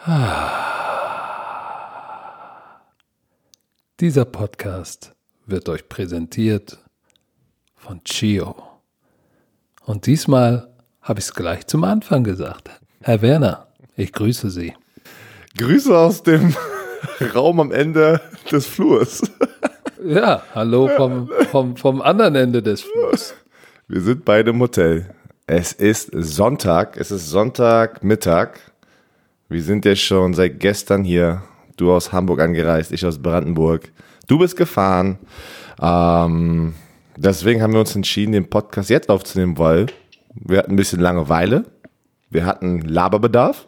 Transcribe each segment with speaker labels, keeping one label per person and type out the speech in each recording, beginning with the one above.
Speaker 1: Dieser Podcast wird euch präsentiert von Chio. Und diesmal habe ich es gleich zum Anfang gesagt. Herr Werner, ich grüße Sie.
Speaker 2: Grüße aus dem Raum am Ende des Flurs.
Speaker 1: Ja, hallo vom, vom, vom anderen Ende des Flurs.
Speaker 2: Wir sind beide im Hotel. Es ist Sonntag, es ist Sonntagmittag. Wir sind ja schon seit gestern hier. Du aus Hamburg angereist, ich aus Brandenburg. Du bist gefahren. Ähm, deswegen haben wir uns entschieden, den Podcast jetzt aufzunehmen, weil wir hatten ein bisschen Langeweile. Wir hatten Laberbedarf.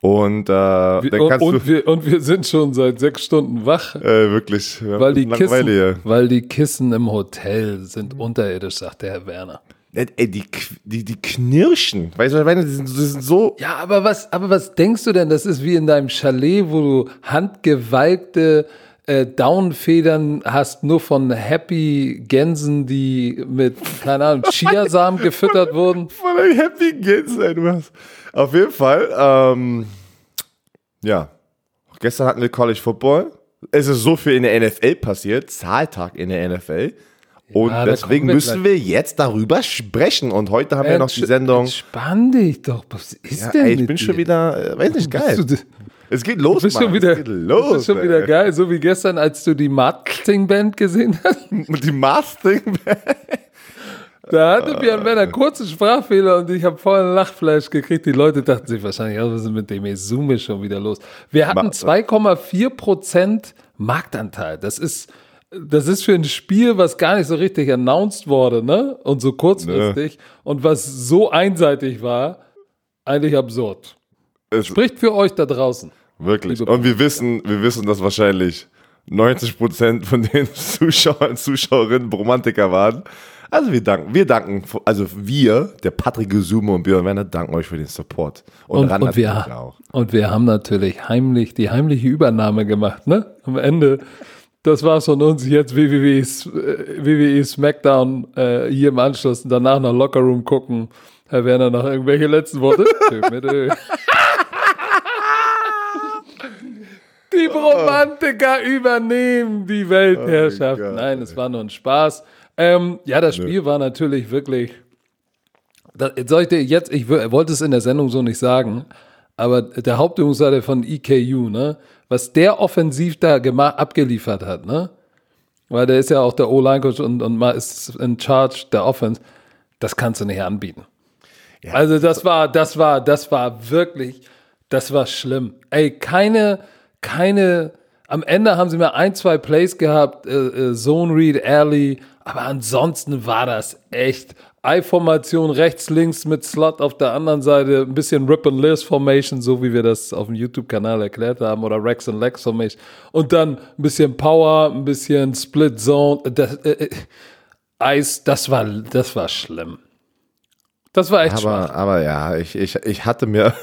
Speaker 2: Und, äh,
Speaker 1: wir, und, und, wir, und wir sind schon seit sechs Stunden wach.
Speaker 2: Äh, wirklich.
Speaker 1: Weil die, Kissen, weil die Kissen im Hotel sind unterirdisch, sagt der Herr Werner.
Speaker 2: Ey, die, die, die knirschen. Weißt du, die sind, die sind so.
Speaker 1: Ja, aber was, aber was denkst du denn? Das ist wie in deinem Chalet, wo du handgewalkte äh, Downfedern hast, nur von Happy Gänsen, die mit, keine Ahnung, Chiasamen gefüttert wurden.
Speaker 2: Von einem Happy Gänsen, ey, du hast. Auf jeden Fall, ähm, ja. Gestern hatten wir College Football. Es ist so viel in der NFL passiert, Zahltag in der NFL. Und ja, deswegen müssen wir jetzt darüber sprechen. Und heute haben wir noch die Sendung.
Speaker 1: Spann dich doch. Was ist
Speaker 2: ja,
Speaker 1: denn?
Speaker 2: Ey, ich bin dir? schon wieder, äh, weiß nicht, geil. Es geht los,
Speaker 1: du bist
Speaker 2: Mann.
Speaker 1: Schon wieder,
Speaker 2: es geht los.
Speaker 1: Du bist schon wieder geil, so wie gestern, als du die Marketing Band gesehen hast.
Speaker 2: Die Marketing Band.
Speaker 1: Da hatte Björn Werner kurze Sprachfehler und ich habe vorher ein Lachfleisch gekriegt. Die Leute dachten sich wahrscheinlich, oh, was ist mit dem Esume schon wieder los? Wir hatten 2,4 Prozent Marktanteil. Das ist das ist für ein Spiel, was gar nicht so richtig announced wurde, ne? Und so kurzfristig ne. und was so einseitig war, eigentlich absurd. Es Spricht für euch da draußen.
Speaker 2: Wirklich. Und wir wissen, wir wissen, dass wahrscheinlich 90 Prozent von den Zuschauern, Zuschauerinnen Romantiker waren. Also wir danken, wir danken, also wir, der Patrick Gesume und Björn Werner, danken euch für den Support.
Speaker 1: Und, und, und wir, auch. und wir haben natürlich heimlich, die heimliche Übernahme gemacht, ne? Am Ende das war's von uns. Jetzt WWE, WWE SmackDown äh, hier im Anschluss und danach noch Locker Room gucken. Herr Werner, noch irgendwelche letzten Worte? die Romantiker übernehmen die Weltherrschaft. Oh Nein, es war nur ein Spaß. Ähm, ja, das Spiel Nö. war natürlich wirklich. Das, soll ich dir jetzt, ich wollte es in der Sendung so nicht sagen, aber der Hauptübungsleiter von EKU, ne? Was der offensiv da abgeliefert hat, ne? Weil der ist ja auch der O-Line-Coach und, und mal ist in charge der Offense. Das kannst du nicht anbieten. Ja. Also das war, das war, das war wirklich, das war schlimm. Ey, keine, keine, am Ende haben sie mir ein, zwei Plays gehabt, äh, äh, Zone Read, Alley, aber ansonsten war das echt I-Formation rechts, links mit Slot auf der anderen Seite, ein bisschen Rip and Liz Formation, so wie wir das auf dem YouTube-Kanal erklärt haben, oder Rex and Lex Formation. Und dann ein bisschen Power, ein bisschen Split Zone. Das, äh, äh Eis, das war, das war schlimm. Das war echt
Speaker 2: aber,
Speaker 1: schwach.
Speaker 2: Aber ja, ich, ich, ich hatte mir,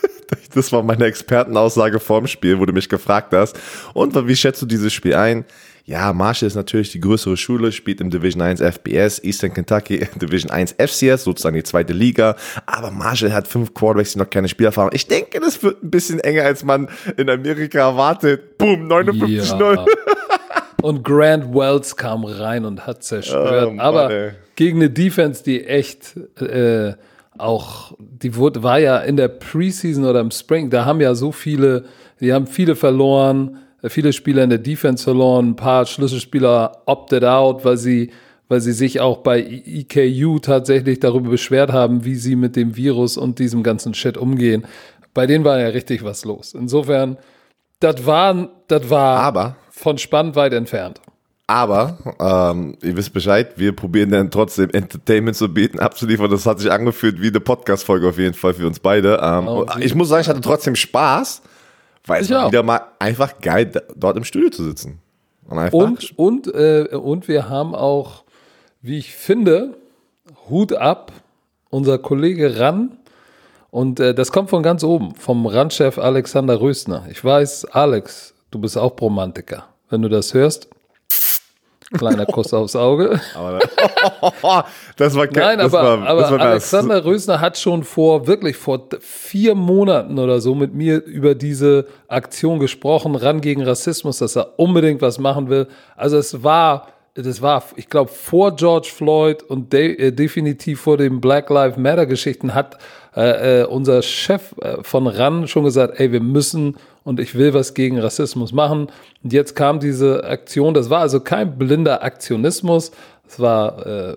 Speaker 2: das war meine Expertenaussage vorm Spiel, wo du mich gefragt hast. Und wie schätzt du dieses Spiel ein? Ja, Marshall ist natürlich die größere Schule, spielt im Division 1 FBS, Eastern Kentucky Division 1 FCS, sozusagen die zweite Liga. Aber Marshall hat fünf Quarterbacks, die noch keine Spielerfahrung. Ich denke, das wird ein bisschen enger, als man in Amerika erwartet. Boom, 59-0. Ja.
Speaker 1: Und Grant Wells kam rein und hat zerstört. Oh, Aber gegen eine Defense, die echt äh, auch, die wurde, war ja in der Preseason oder im Spring, da haben ja so viele, die haben viele verloren viele Spieler in der Defense verloren, ein paar Schlüsselspieler opted out, weil sie, weil sie sich auch bei EKU tatsächlich darüber beschwert haben, wie sie mit dem Virus und diesem ganzen Shit umgehen. Bei denen war ja richtig was los. Insofern, das war, das war
Speaker 2: aber,
Speaker 1: von spannend weit entfernt.
Speaker 2: Aber, ähm, ihr wisst Bescheid, wir probieren dann trotzdem Entertainment zu bieten, abzuliefern. Das hat sich angefühlt wie eine Podcast-Folge auf jeden Fall für uns beide. Ähm, oh, ich muss sagen, ich hatte trotzdem Spaß. Weil es war wieder mal einfach geil, dort im Studio zu sitzen.
Speaker 1: Und, und, und, äh, und wir haben auch, wie ich finde, Hut ab, unser Kollege Ran. Und äh, das kommt von ganz oben, vom Randchef Alexander Rösner. Ich weiß, Alex, du bist auch Romantiker. Wenn du das hörst, Kleiner Kuss aufs Auge.
Speaker 2: Aber, das war
Speaker 1: Nein,
Speaker 2: das
Speaker 1: aber,
Speaker 2: war,
Speaker 1: aber
Speaker 2: das war
Speaker 1: Alexander Rösner hat schon vor, wirklich vor vier Monaten oder so mit mir über diese Aktion gesprochen, ran gegen Rassismus, dass er unbedingt was machen will. Also es war, das war, ich glaube, vor George Floyd und de äh, definitiv vor den Black Lives Matter Geschichten hat äh, äh, unser Chef äh, von RAN schon gesagt, ey, wir müssen und ich will was gegen Rassismus machen. Und jetzt kam diese Aktion, das war also kein blinder Aktionismus, es war äh,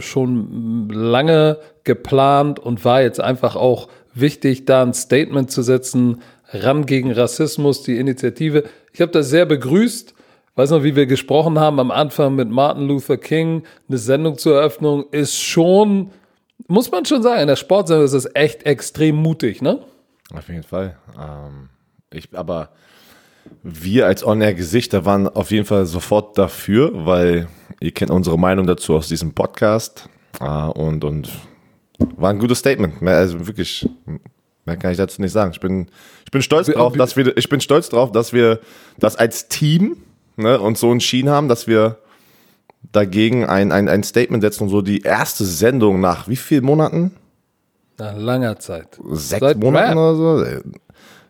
Speaker 1: schon lange geplant und war jetzt einfach auch wichtig, da ein Statement zu setzen, ran gegen Rassismus, die Initiative. Ich habe das sehr begrüßt. Weiß noch, wie wir gesprochen haben am Anfang mit Martin Luther King, eine Sendung zur Eröffnung ist schon, muss man schon sagen, in der Sportsendung ist es echt extrem mutig, ne?
Speaker 2: Auf jeden Fall. Ähm, ich, aber wir als On-Air-Gesichter waren auf jeden Fall sofort dafür, weil ihr kennt unsere Meinung dazu aus diesem Podcast. Äh, und, und war ein gutes Statement. Also wirklich, mehr kann ich dazu nicht sagen. Ich bin, ich bin stolz drauf, dass wir, ich bin stolz drauf, dass wir das als Team ne, uns so entschieden haben, dass wir dagegen ein, ein, ein Statement setzen und so die erste Sendung nach wie vielen Monaten?
Speaker 1: Nach langer Zeit.
Speaker 2: Sechs Seit Monaten Draft. oder so?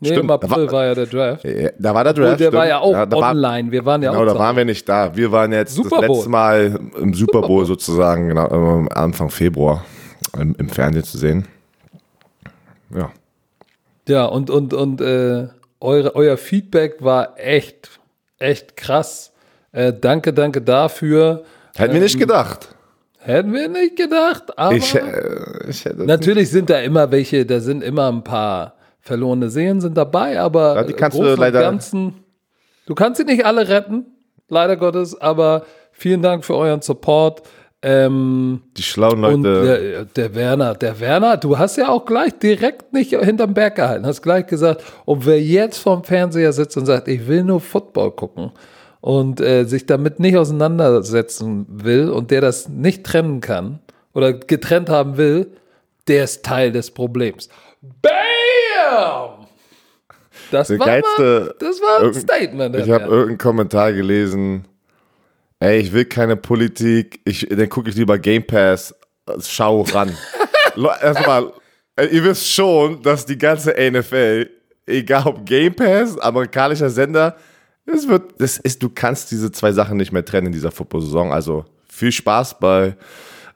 Speaker 1: Nee, stimmt. im April war, war, ja der Draft.
Speaker 2: Da war der Draft.
Speaker 1: Und der stimmt. war ja auch ja, online. wir waren ja
Speaker 2: genau,
Speaker 1: auch.
Speaker 2: Genau, da waren wir nicht da. Wir waren jetzt Super das letzte Mal im Super Bowl, sozusagen, genau, Anfang Februar im, im, Fernsehen zu sehen. Ja.
Speaker 1: Ja, und, und, und äh, eure, euer Feedback war echt, echt krass. Äh, danke, danke dafür.
Speaker 2: Hätten ähm, wir nicht ähm, gedacht.
Speaker 1: Hätten wir nicht gedacht, aber
Speaker 2: ich, äh, ich
Speaker 1: natürlich sind da immer welche, da sind immer ein paar verlorene Seelen sind dabei, aber
Speaker 2: ja, die kannst du leider
Speaker 1: Ganzen, du kannst sie nicht alle retten, leider Gottes, aber vielen Dank für euren Support. Ähm,
Speaker 2: die schlauen Leute. Und
Speaker 1: der, der, Werner, der Werner, du hast ja auch gleich direkt nicht hinterm Berg gehalten, hast gleich gesagt, ob wer jetzt vorm Fernseher sitzt und sagt, ich will nur Football gucken und äh, sich damit nicht auseinandersetzen will und der das nicht trennen kann oder getrennt haben will, der ist Teil des Problems. Bam! Das, war,
Speaker 2: geilste,
Speaker 1: mal, das war ein Statement.
Speaker 2: Ich habe irgendeinen Kommentar gelesen. Ey, ich will keine Politik. Ich, dann gucke ich lieber Game Pass. Schau ran. Erstmal, ihr wisst schon, dass die ganze NFL, egal ob Game Pass, amerikanischer Sender, es wird, das ist, du kannst diese zwei Sachen nicht mehr trennen in dieser Football-Saison. Also viel Spaß bei,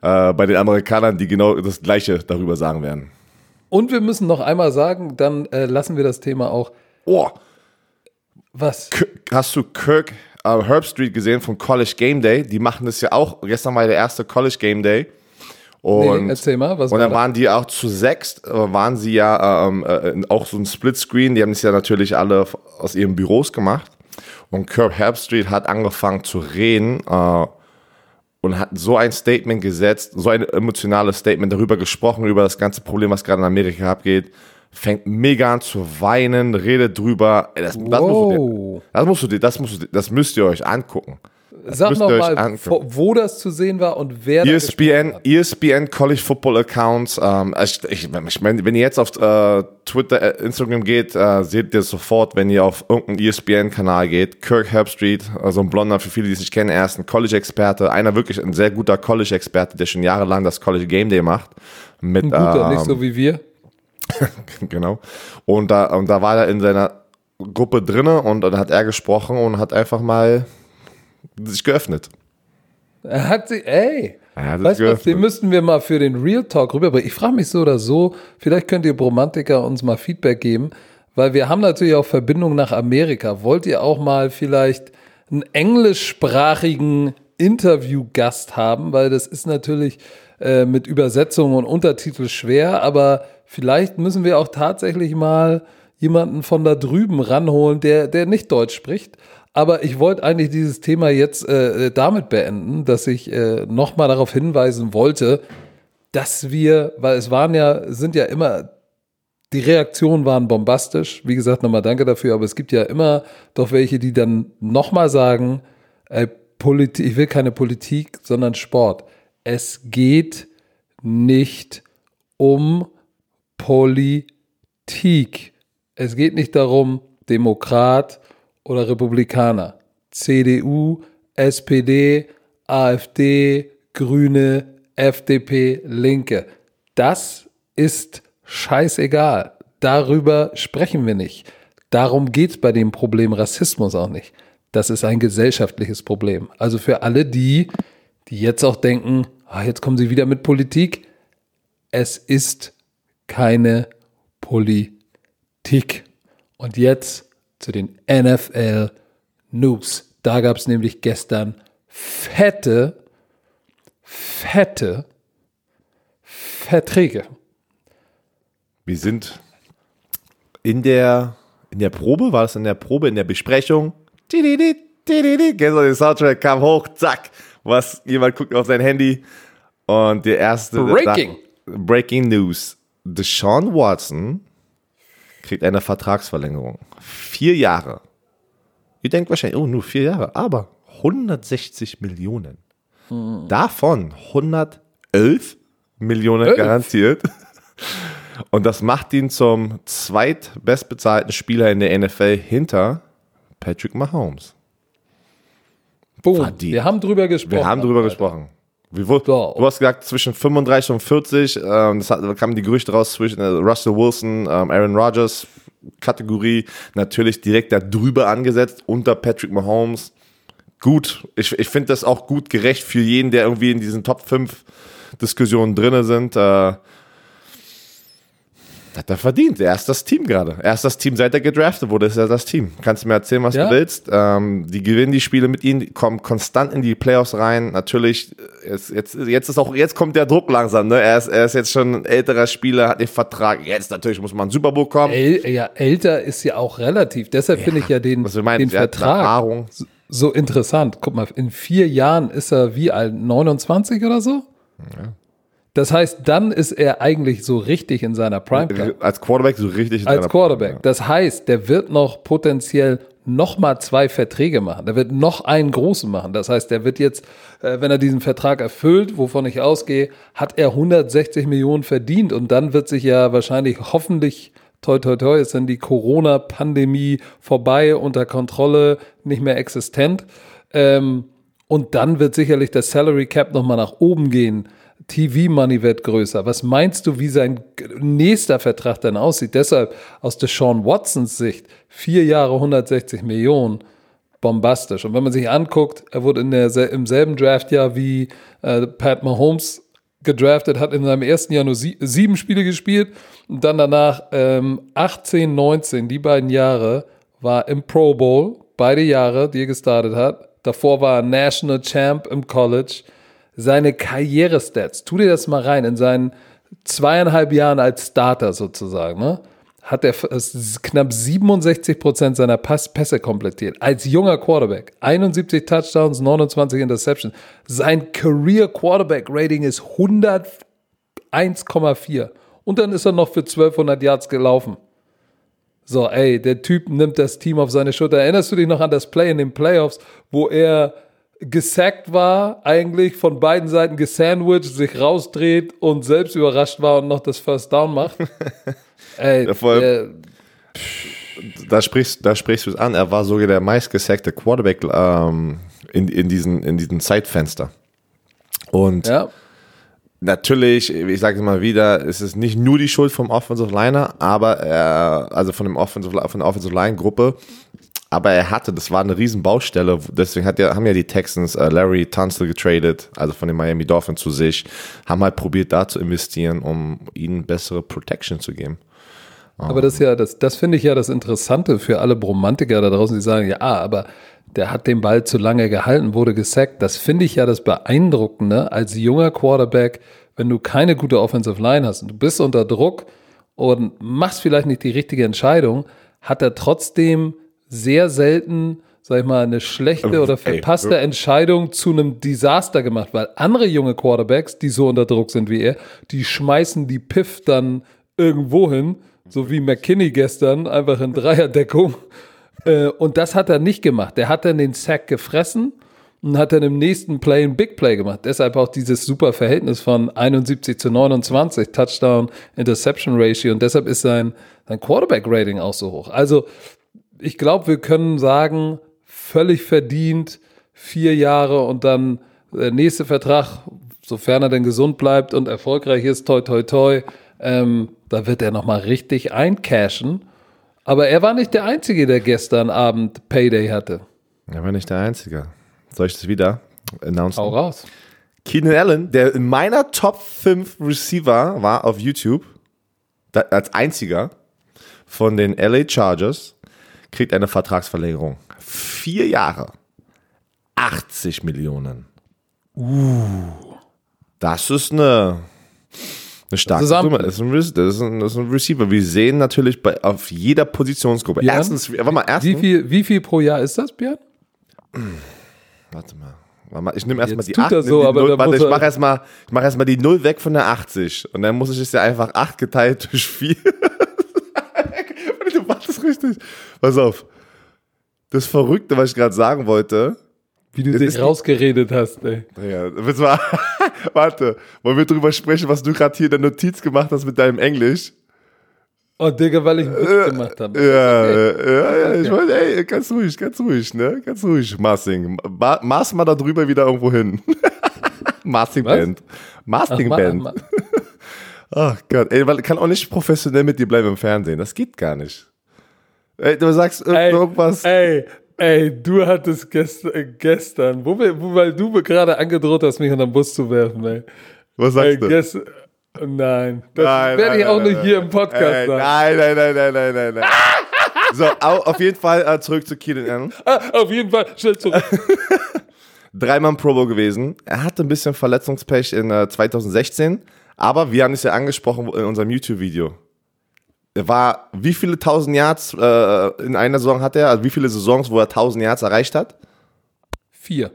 Speaker 2: äh, bei den Amerikanern, die genau das Gleiche darüber sagen werden.
Speaker 1: Und wir müssen noch einmal sagen, dann äh, lassen wir das Thema auch.
Speaker 2: Oh.
Speaker 1: Was?
Speaker 2: Hast du Kirk uh, Herb Street gesehen von College Game Day? Die machen das ja auch. Gestern war der erste College Game Day. Und,
Speaker 1: nee, erzähl mal, was
Speaker 2: Und dann war waren die auch zu sechst, äh, waren sie ja ähm, äh, auch so ein Splitscreen. Die haben es ja natürlich alle aus ihren Büros gemacht. Und Kirk Herbstreit hat angefangen zu reden. Äh, und hat so ein Statement gesetzt, so ein emotionales Statement darüber gesprochen, über das ganze Problem, was gerade in Amerika abgeht. Fängt mega an zu weinen, redet drüber. Das, das, musst, du dir, das musst du dir, das musst du das müsst ihr euch angucken.
Speaker 1: Sag nochmal, wo das zu sehen war und wer
Speaker 2: ESPN, ESPN College Football Accounts. Ähm, ich, ich, ich meine, wenn ihr jetzt auf äh, Twitter, äh, Instagram geht, äh, seht ihr sofort, wenn ihr auf irgendeinen ESPN-Kanal geht. Kirk Herbstreit, also ein Blonder, für viele, die es nicht kennen, er ist ein College-Experte, einer wirklich ein sehr guter College-Experte, der schon jahrelang das College Game Day macht. Mit, ein
Speaker 1: guter, ähm, nicht so wie wir.
Speaker 2: genau. Und da, und da war er in seiner Gruppe drinne und dann hat er gesprochen und hat einfach mal sich geöffnet.
Speaker 1: Er hat sie, ey. Weißt du, den müssten wir mal für den Real Talk rüber. Aber ich frage mich so oder so, vielleicht könnt ihr Bromantiker uns mal Feedback geben, weil wir haben natürlich auch Verbindungen nach Amerika. Wollt ihr auch mal vielleicht einen englischsprachigen Interviewgast haben? Weil das ist natürlich äh, mit Übersetzung und Untertitel schwer, aber vielleicht müssen wir auch tatsächlich mal jemanden von da drüben ranholen, der, der nicht Deutsch spricht, aber ich wollte eigentlich dieses Thema jetzt äh, damit beenden, dass ich äh, nochmal darauf hinweisen wollte, dass wir, weil es waren ja, sind ja immer, die Reaktionen waren bombastisch. Wie gesagt, nochmal danke dafür, aber es gibt ja immer doch welche, die dann nochmal sagen, äh, Politik, ich will keine Politik, sondern Sport. Es geht nicht um Politik. Es geht nicht darum, Demokrat, oder Republikaner, CDU, SPD, AfD, Grüne, FDP, Linke. Das ist scheißegal. Darüber sprechen wir nicht. Darum geht es bei dem Problem Rassismus auch nicht. Das ist ein gesellschaftliches Problem. Also für alle die, die jetzt auch denken, ah, jetzt kommen sie wieder mit Politik. Es ist keine Politik. Und jetzt zu den NFL News. Da gab es nämlich gestern fette, fette Verträge.
Speaker 2: Wir sind in der, in der Probe, war es in der Probe, in der Besprechung? Du den Soundtrack kam hoch, zack, was, jemand guckt auf sein Handy und der erste.
Speaker 1: Breaking.
Speaker 2: Da, Breaking News. Deshaun Watson kriegt eine Vertragsverlängerung. Vier Jahre. Ihr denkt wahrscheinlich, oh, nur vier Jahre, aber 160 Millionen. Hm. Davon 111 Millionen Elf. garantiert. Und das macht ihn zum zweitbestbezahlten Spieler in der NFL hinter Patrick Mahomes.
Speaker 1: Boom. Wir haben drüber gesprochen.
Speaker 2: Wir haben drüber Alter. gesprochen. Wie, wo, so. Du hast gesagt, zwischen 35 und 40, ähm, das hat, da kamen die Gerüchte raus zwischen äh, Russell Wilson, ähm, Aaron Rodgers, Kategorie, natürlich direkt da drüber angesetzt, unter Patrick Mahomes. Gut, ich, ich finde das auch gut gerecht für jeden, der irgendwie in diesen Top 5 Diskussionen drin sind. Äh, hat er verdient. Er ist das Team gerade. Er ist das Team, seit er gedraftet wurde, ist er das Team. Kannst du mir erzählen, was ja. du willst? Ähm, die gewinnen die Spiele mit ihm, kommen konstant in die Playoffs rein. Natürlich, jetzt, jetzt, jetzt ist auch, jetzt kommt der Druck langsam, ne? Er ist, er ist jetzt schon ein älterer Spieler, hat den Vertrag. Jetzt natürlich muss man einen Super Bowl kommen.
Speaker 1: El, ja, älter ist ja auch relativ. Deshalb ja, finde ich ja den, den Vertrag so, so interessant. Guck mal, in vier Jahren ist er wie alt? 29 oder so? Ja. Das heißt, dann ist er eigentlich so richtig in seiner Primetime.
Speaker 2: Als Quarterback so richtig in
Speaker 1: Als Quarterback. Prime, Das heißt, der wird noch potenziell noch mal zwei Verträge machen. Der wird noch einen großen machen. Das heißt, der wird jetzt, äh, wenn er diesen Vertrag erfüllt, wovon ich ausgehe, hat er 160 Millionen verdient und dann wird sich ja wahrscheinlich hoffentlich toi toi toi ist dann die Corona-Pandemie vorbei, unter Kontrolle, nicht mehr existent. Ähm, und dann wird sicherlich der Salary Cap noch mal nach oben gehen. TV-Money wird größer. Was meinst du, wie sein nächster Vertrag dann aussieht? Deshalb aus der Sean Watsons Sicht vier Jahre 160 Millionen bombastisch. Und wenn man sich anguckt, er wurde in der, im selben Draftjahr wie äh, Pat Mahomes gedraftet, hat in seinem ersten Jahr nur sie, sieben Spiele gespielt und dann danach ähm, 18, 19, die beiden Jahre war im Pro Bowl, beide Jahre, die er gestartet hat. Davor war er National Champ im College seine Karrierestats, tu dir das mal rein, in seinen zweieinhalb Jahren als Starter sozusagen, ne? hat er knapp 67 Prozent seiner Pass Pässe komplettiert. Als junger Quarterback. 71 Touchdowns, 29 Interceptions. Sein Career Quarterback Rating ist 101,4. Und dann ist er noch für 1200 Yards gelaufen. So, ey, der Typ nimmt das Team auf seine Schulter. Erinnerst du dich noch an das Play in den Playoffs, wo er gesackt war, eigentlich von beiden Seiten gesandwiched, sich rausdreht und selbst überrascht war und noch das First Down macht. Ey, ja,
Speaker 2: allem, äh, da sprichst, da sprichst du es an. Er war sogar der meistgesackte Quarterback ähm, in, in, diesen, in diesen Zeitfenster. Und ja. natürlich, ich sage es mal wieder, es ist nicht nur die Schuld vom Offensive Liner, aber er, also von dem Offensive, von der Offensive Line Gruppe, aber er hatte, das war eine riesen Baustelle, deswegen hat ja, haben ja die Texans äh, Larry Tunsil getradet, also von den Miami Dolphins zu sich, haben halt probiert da zu investieren, um ihnen bessere Protection zu geben.
Speaker 1: Aber das ist ja, das, das finde ich ja das Interessante für alle Bromantiker da draußen, die sagen, ja, aber der hat den Ball zu lange gehalten, wurde gesackt. Das finde ich ja das Beeindruckende als junger Quarterback, wenn du keine gute Offensive Line hast und du bist unter Druck und machst vielleicht nicht die richtige Entscheidung, hat er trotzdem sehr selten, sag ich mal, eine schlechte oder verpasste Ey, Entscheidung zu einem Desaster gemacht, weil andere junge Quarterbacks, die so unter Druck sind wie er, die schmeißen die Piff dann irgendwo hin, so wie McKinney gestern, einfach in Dreierdeckung. Äh, und das hat er nicht gemacht. Der hat dann den Sack gefressen und hat dann im nächsten Play ein Big Play gemacht. Deshalb auch dieses super Verhältnis von 71 zu 29 Touchdown Interception Ratio und deshalb ist sein, sein Quarterback Rating auch so hoch. Also ich glaube, wir können sagen, völlig verdient vier Jahre und dann der nächste Vertrag, sofern er denn gesund bleibt und erfolgreich ist, toi toi toi, ähm, da wird er nochmal richtig eincashen. Aber er war nicht der Einzige, der gestern Abend Payday hatte.
Speaker 2: Er war nicht der Einzige. Soll ich das wieder announcen?
Speaker 1: Hau raus.
Speaker 2: Keenan Allen, der in meiner Top 5 Receiver war auf YouTube, als einziger von den LA Chargers, kriegt eine Vertragsverlängerung. Vier Jahre. 80 Millionen. Uh. Das ist eine, eine starke Summe. Das ist, ein, das, ist ein, das ist ein Receiver. Wir sehen natürlich bei, auf jeder Positionsgruppe.
Speaker 1: Björn?
Speaker 2: Erstens, warte mal,
Speaker 1: Wie
Speaker 2: erstens.
Speaker 1: viel, wie viel pro Jahr ist das, Björn?
Speaker 2: Warte mal. Ich nehme erstmal die
Speaker 1: tut
Speaker 2: 8.
Speaker 1: er so,
Speaker 2: die
Speaker 1: aber
Speaker 2: Null,
Speaker 1: da
Speaker 2: warte,
Speaker 1: muss
Speaker 2: ich mache erstmal mach erst die 0 weg von der 80. Und dann muss ich es ja einfach 8 geteilt durch 4. du machst es richtig. Pass auf. Das Verrückte, was ich gerade sagen wollte.
Speaker 1: Wie du dich rausgeredet hast, ey.
Speaker 2: Ja, mal, warte, wollen wir drüber sprechen, was du gerade hier in der Notiz gemacht hast mit deinem Englisch?
Speaker 1: Oh, Digga, weil ich einen Witz gemacht habe.
Speaker 2: Ja, ja, ja, ich wollte, ey, ganz ruhig, ganz ruhig, ne? Ganz ruhig, Massing. Ma Maß mal da drüber wieder irgendwo hin. Masting
Speaker 1: Was?
Speaker 2: Band. Masting
Speaker 1: Ach,
Speaker 2: Band. Ach Gott, ey, weil ich kann auch nicht professionell mit dir bleiben im Fernsehen. Das geht gar nicht. Ey, du sagst ir-
Speaker 1: Ey,
Speaker 2: irgendwas.
Speaker 1: ey, ey, du hattest gest äh, gestern, wo wo, weil du mir gerade angedroht hast, mich unter den Bus zu werfen, ey.
Speaker 2: Was
Speaker 1: ey
Speaker 2: sagst du?
Speaker 1: gest Nein, das
Speaker 2: Nein,
Speaker 1: werde
Speaker 2: nein,
Speaker 1: ich auch
Speaker 2: nein,
Speaker 1: nicht hier im Podcast
Speaker 2: Ey,
Speaker 1: sagen.
Speaker 2: nein, nein, nein, nein, nein, nein, nein. so, au, auf jeden Fall äh, zurück zu Keenan Allen.
Speaker 1: Ah, auf jeden Fall, schnell zurück.
Speaker 2: Dreimal Pro Bowl gewesen. Er hatte ein bisschen Verletzungspech in äh, 2016, aber wir haben es ja angesprochen in unserem YouTube-Video. Er war, wie viele 1000 Yards äh, in einer Saison hat er? Also wie viele Saisons, wo er 1000 Yards erreicht hat?
Speaker 1: Vier.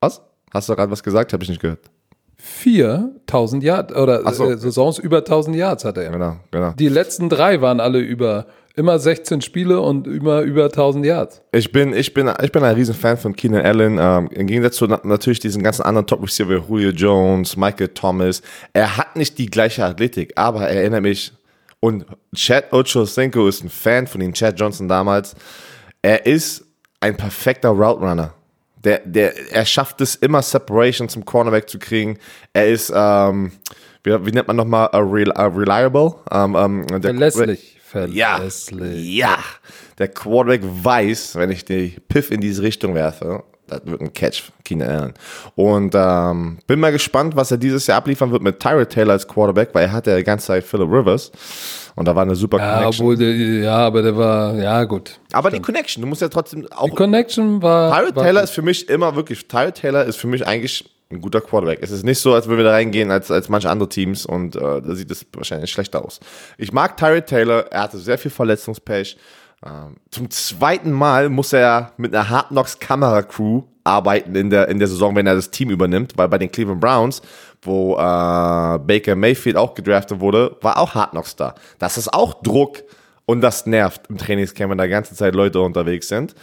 Speaker 2: Was? Hast du gerade was gesagt? Habe ich nicht gehört.
Speaker 1: Vier, 1000 Yards, oder
Speaker 2: so.
Speaker 1: äh, Saisons über 1000 Yards hatte er.
Speaker 2: Genau, genau.
Speaker 1: Die letzten drei waren alle über, immer 16 Spiele und immer über 1000 Yards.
Speaker 2: Ich bin, ich bin, ich bin ein riesen Fan von Keenan Allen. Ähm, Im Gegensatz zu na natürlich diesen ganzen anderen Top-Receiver, Julio Jones, Michael Thomas. Er hat nicht die gleiche Athletik, aber er erinnert mich. Und Chad Ochocinco ist ein Fan von ihm, Chad Johnson damals. Er ist ein perfekter Route Runner. Der, der, er schafft es immer, Separation zum Cornerback zu kriegen. Er ist, ähm, wie, wie nennt man nochmal, a rel a reliable? Ähm, ähm, der-
Speaker 1: Verlässlich.
Speaker 2: ja,
Speaker 1: Verlässlich.
Speaker 2: ja. Der Quarterback weiß, wenn ich die Piff in diese Richtung werfe, das wird ein Catch, Keenan Allen. Und ähm, bin mal gespannt, was er dieses Jahr abliefern wird mit Tyrod Taylor als Quarterback, weil er hatte ja die ganze Zeit Philip Rivers. Und da war eine super
Speaker 1: Ja,
Speaker 2: Connection.
Speaker 1: obwohl, der, ja, aber der war, ja, gut.
Speaker 2: Aber die Connection, du musst ja trotzdem auch.
Speaker 1: Die Connection war.
Speaker 2: Tyrod
Speaker 1: war
Speaker 2: Taylor
Speaker 1: gut.
Speaker 2: ist für mich immer wirklich, Tyrod Taylor ist für mich eigentlich ein guter Quarterback. Es ist nicht so, als würden wir da reingehen als, als manche andere Teams und äh, da sieht es wahrscheinlich schlechter aus. Ich mag Tyrod Taylor, er hatte sehr viel Verletzungspech. Ähm, zum zweiten Mal muss er mit einer Hard Knocks Kamera Crew arbeiten in der, in der Saison, wenn er das Team übernimmt, weil bei den Cleveland Browns, wo äh, Baker Mayfield auch gedraftet wurde, war auch Hard Knocks da. Das ist auch Druck und das nervt im Trainingscamp, wenn da die ganze Zeit Leute unterwegs sind.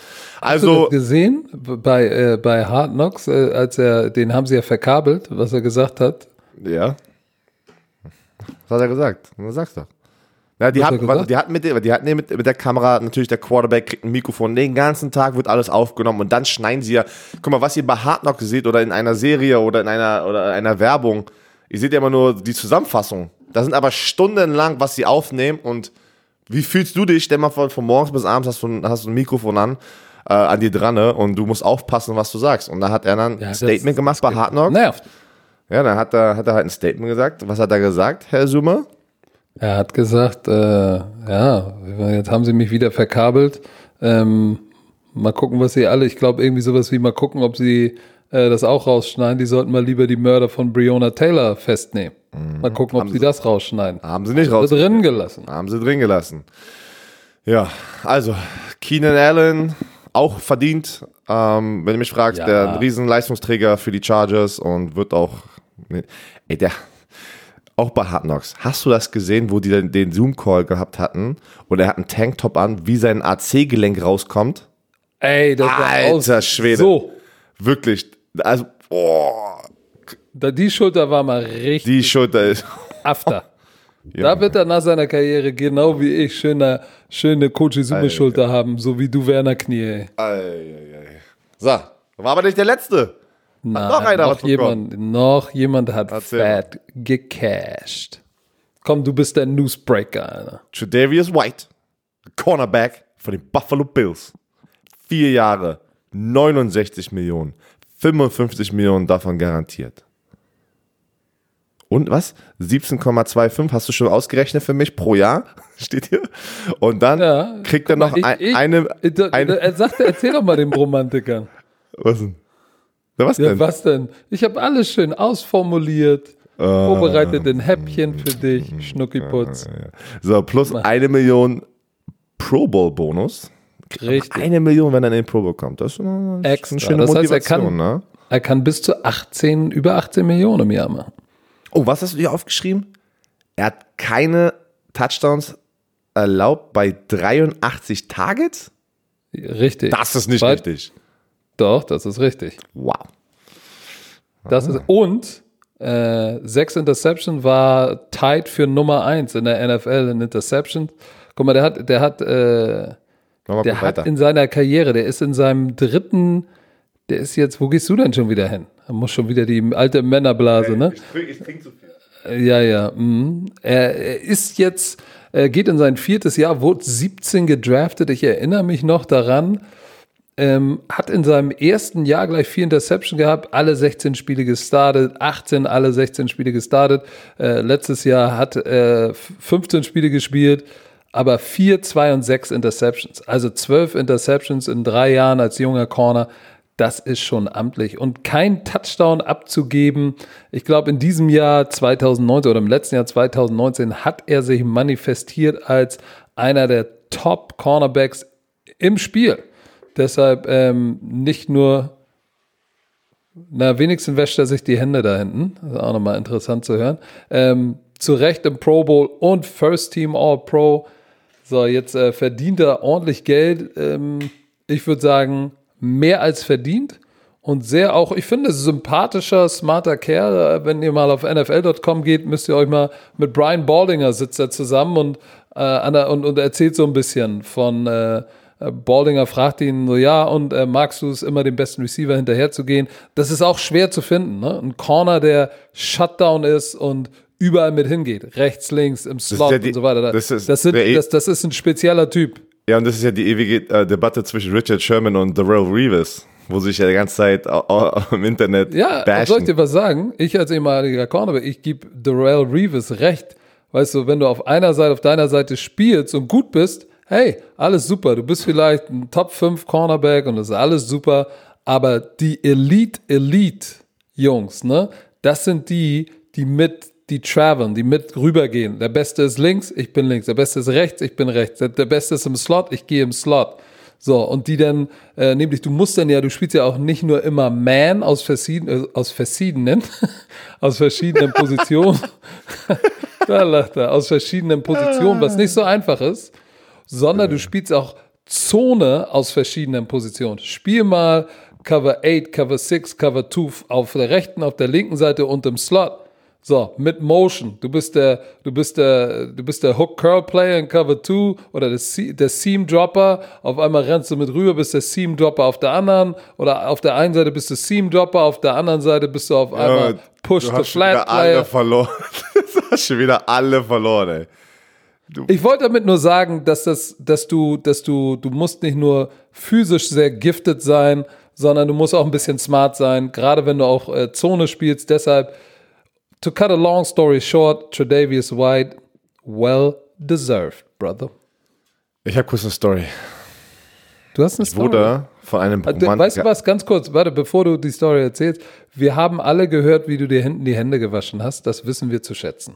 Speaker 1: Hast du
Speaker 2: Also,
Speaker 1: das gesehen bei, äh, bei Hard Knocks, äh, als er, den haben sie ja verkabelt, was er gesagt hat.
Speaker 2: Ja. Was hat er gesagt? Was sagst du? Ja, die
Speaker 1: hat
Speaker 2: hatten,
Speaker 1: gesagt?
Speaker 2: die hatten, mit, der- die hatten mit, mit der Kamera, natürlich der Quarterback kriegt ein Mikrofon, den ganzen Tag wird alles aufgenommen und dann schneiden sie ja, guck mal, was ihr bei Hard Knock seht oder in einer Serie oder in einer, oder in einer Werbung, ihr seht ja immer nur die Zusammenfassung. Da sind aber stundenlang, was sie aufnehmen und wie fühlst du dich? Stell mal vor, von morgens bis abends hast du, ein- hast du ein Mikrofon an, äh, an dir dran ne? und du musst aufpassen, was du sagst. Und da hat er dann ein
Speaker 1: das-
Speaker 2: Statement gemacht bei Hard Knock.
Speaker 1: Nervt.
Speaker 2: Ja, dann hat er, hat er halt ein Statement gesagt. Was hat er gesagt, Herr Summe?
Speaker 1: Er hat gesagt, äh, ja, jetzt haben sie mich wieder verkabelt. Ähm, mal gucken, was sie alle, ich glaube irgendwie sowas wie mal gucken, ob sie äh, das auch rausschneiden. Die sollten mal lieber die Mörder von Breonna Taylor festnehmen. Mal gucken, ob sie das rausschneiden.
Speaker 2: Haben sie nicht
Speaker 1: Wird
Speaker 2: raus.
Speaker 1: drin gelassen.
Speaker 2: Haben sie drin gelassen. Ja, also Keenan Allen auch verdient, ähm, wenn du mich fragst,
Speaker 1: Ja.
Speaker 2: der ein Riesenleistungsträger für die Chargers und wird auch, ey, der, auch bei Hard Knocks. Hast du das gesehen, wo die den, den Zoom-Call gehabt hatten und er hat einen Tanktop an, wie sein AC-Gelenk rauskommt?
Speaker 1: Ey, das war
Speaker 2: Alter Schwede.
Speaker 1: So,
Speaker 2: Wirklich, also, oh,
Speaker 1: da, die Schulter war mal richtig
Speaker 2: die Schulter ist,
Speaker 1: after. Da wird er nach seiner Karriere genau wie ich schöne, schöne Kochizume-Schulter haben, so wie du Werner Knie. Ey.
Speaker 2: Ei, ei, ei. So, War aber nicht der letzte.
Speaker 1: Nein, noch einer noch jemand, noch jemand hat Erzähl fat gecashed. Komm, du bist der Newsbreaker, Alter.
Speaker 2: Tredavious White, Cornerback von den Buffalo Bills. Vier Jahre, 69 Millionen, 55 Millionen davon garantiert. Und was? 17,25 hast du schon ausgerechnet für mich pro Jahr? Steht hier. Und dann ja, kriegt er noch ich, ein, ich, eine,
Speaker 1: eine. Sagte, erzähl doch mal dem Romantikern.
Speaker 2: Was denn?
Speaker 1: Na, was denn? Ja, was denn? Ich habe alles schön ausformuliert. Uh, vorbereitet ein Häppchen für dich, Schnuckiputz.
Speaker 2: So, plus eine Million Pro Bowl Bonus.
Speaker 1: Richtig.
Speaker 2: Eine Million, wenn er in den Pro Bowl kommt. Das ist eine,
Speaker 1: Extra. schöne das heißt, Motivation, er kann, ne? Er kann bis zu 18, über 18 Millionen im Jahr machen.
Speaker 2: Oh, was hast du hier aufgeschrieben? Er hat keine Touchdowns erlaubt bei 83 Targets?
Speaker 1: Richtig.
Speaker 2: Das ist nicht Weil, richtig.
Speaker 1: Doch, das ist richtig.
Speaker 2: Wow.
Speaker 1: Das ist, und äh, sechs Interception war tight für Nummer eins in der NFL in Interception. Guck mal, der hat, der hat, äh, der hat in seiner Karriere, der ist in seinem dritten, der ist jetzt, wo gehst du denn schon wieder hin? Da muss schon wieder die alte Männerblase, ne? Ich trinke, ich trinke zu viel. Ja, ja. Mh. Er, er ist jetzt, er geht in sein viertes Jahr, wurde 17 gedraftet. Ich erinnere mich noch daran. Ähm, hat in seinem ersten Jahr gleich vier Interception gehabt, alle 16 Spiele gestartet, 18 alle 16 Spiele gestartet. Äh, letztes Jahr hat äh, 15 Spiele gespielt, aber 4, 2 und 6 Interceptions. Also 12 Interceptions in drei Jahren als junger Corner. Das ist schon amtlich. Und kein Touchdown abzugeben. Ich glaube, in diesem Jahr 2019 oder im letzten Jahr 2019 hat er sich manifestiert als einer der Top Cornerbacks im Spiel. Deshalb ähm, nicht nur, na, wenigstens wäscht er sich die Hände da hinten. Das ist auch nochmal interessant zu hören. Ähm, zu Recht im Pro Bowl und First Team All Pro. So, jetzt äh, verdient er ordentlich Geld. Ähm, ich würde sagen, mehr als verdient. Und sehr auch, ich finde, sympathischer, smarter Kerl. Wenn ihr mal auf NFL.com geht, müsst ihr euch mal mit Brian Baldinger sitzt er zusammen und, äh, und, und erzählt so ein bisschen von äh, äh, Baldinger fragt ihn so, ja, und äh, magst du es immer dem besten Receiver hinterherzugehen? Das ist auch schwer zu finden. Ne? Ein Corner, der Shutdown ist und überall mit hingeht. Rechts, links, im Slot ja die, und so weiter. Das ist, das, sind, e- das, das ist ein spezieller Typ.
Speaker 2: Ja, und das ist ja die ewige äh, Debatte zwischen Richard Sherman und Darrell Reeves, wo sich ja die ganze Zeit im Internet
Speaker 1: Ja, bashen. soll ich dir was sagen? Ich als ehemaliger Cornerback, ich gebe Darrell Reeves recht. Weißt du, wenn du auf einer Seite, auf deiner Seite spielst und gut bist, hey, alles super. Du bist vielleicht ein Top 5 Cornerback und das ist alles super. Aber die Elite, Elite Jungs, ne, das sind die, die mit, die traveln, die mit rübergehen. Der Beste ist links, ich bin links. Der Beste ist rechts, ich bin rechts. Der Beste ist im Slot, ich gehe im Slot. So, und die dann, äh, nämlich, du musst dann ja, du spielst ja auch nicht nur immer Man aus verschiedenen, äh, aus verschiedenen, aus verschiedenen Positionen. da lacht er, aus verschiedenen Positionen, was nicht so einfach ist sondern du spielst auch Zone aus verschiedenen Positionen. Spiel mal Cover 8, Cover 6, Cover 2 auf der rechten, auf der linken Seite und im Slot. So, mit Motion. Du bist der, du bist der, du bist der Hook Curl Player in Cover 2 oder der, der Seam Dropper. Auf einmal rennst du mit rüber, bist der Seam Dropper auf der anderen oder auf der einen Seite bist du Seam Dropper, auf der anderen Seite bist du auf einmal ja, Push the Flat Player.
Speaker 2: Alle verloren. du hast schon wieder alle verloren, ey.
Speaker 1: Du ich wollte damit nur sagen, dass das, dass du, dass du, du musst nicht nur physisch sehr gifted sein, sondern du musst auch ein bisschen smart sein, gerade wenn du auch äh, Zone spielst. Deshalb, to cut a long story short, Tredavious White, well deserved, brother.
Speaker 2: Ich habe kurz eine Story.
Speaker 1: Du hast eine ich Story.
Speaker 2: Wurde von einem
Speaker 1: also, Weißt du was, ganz kurz, warte, bevor du die Story erzählst. Wir haben alle gehört, wie du dir hinten die Hände gewaschen hast. Das wissen wir zu schätzen.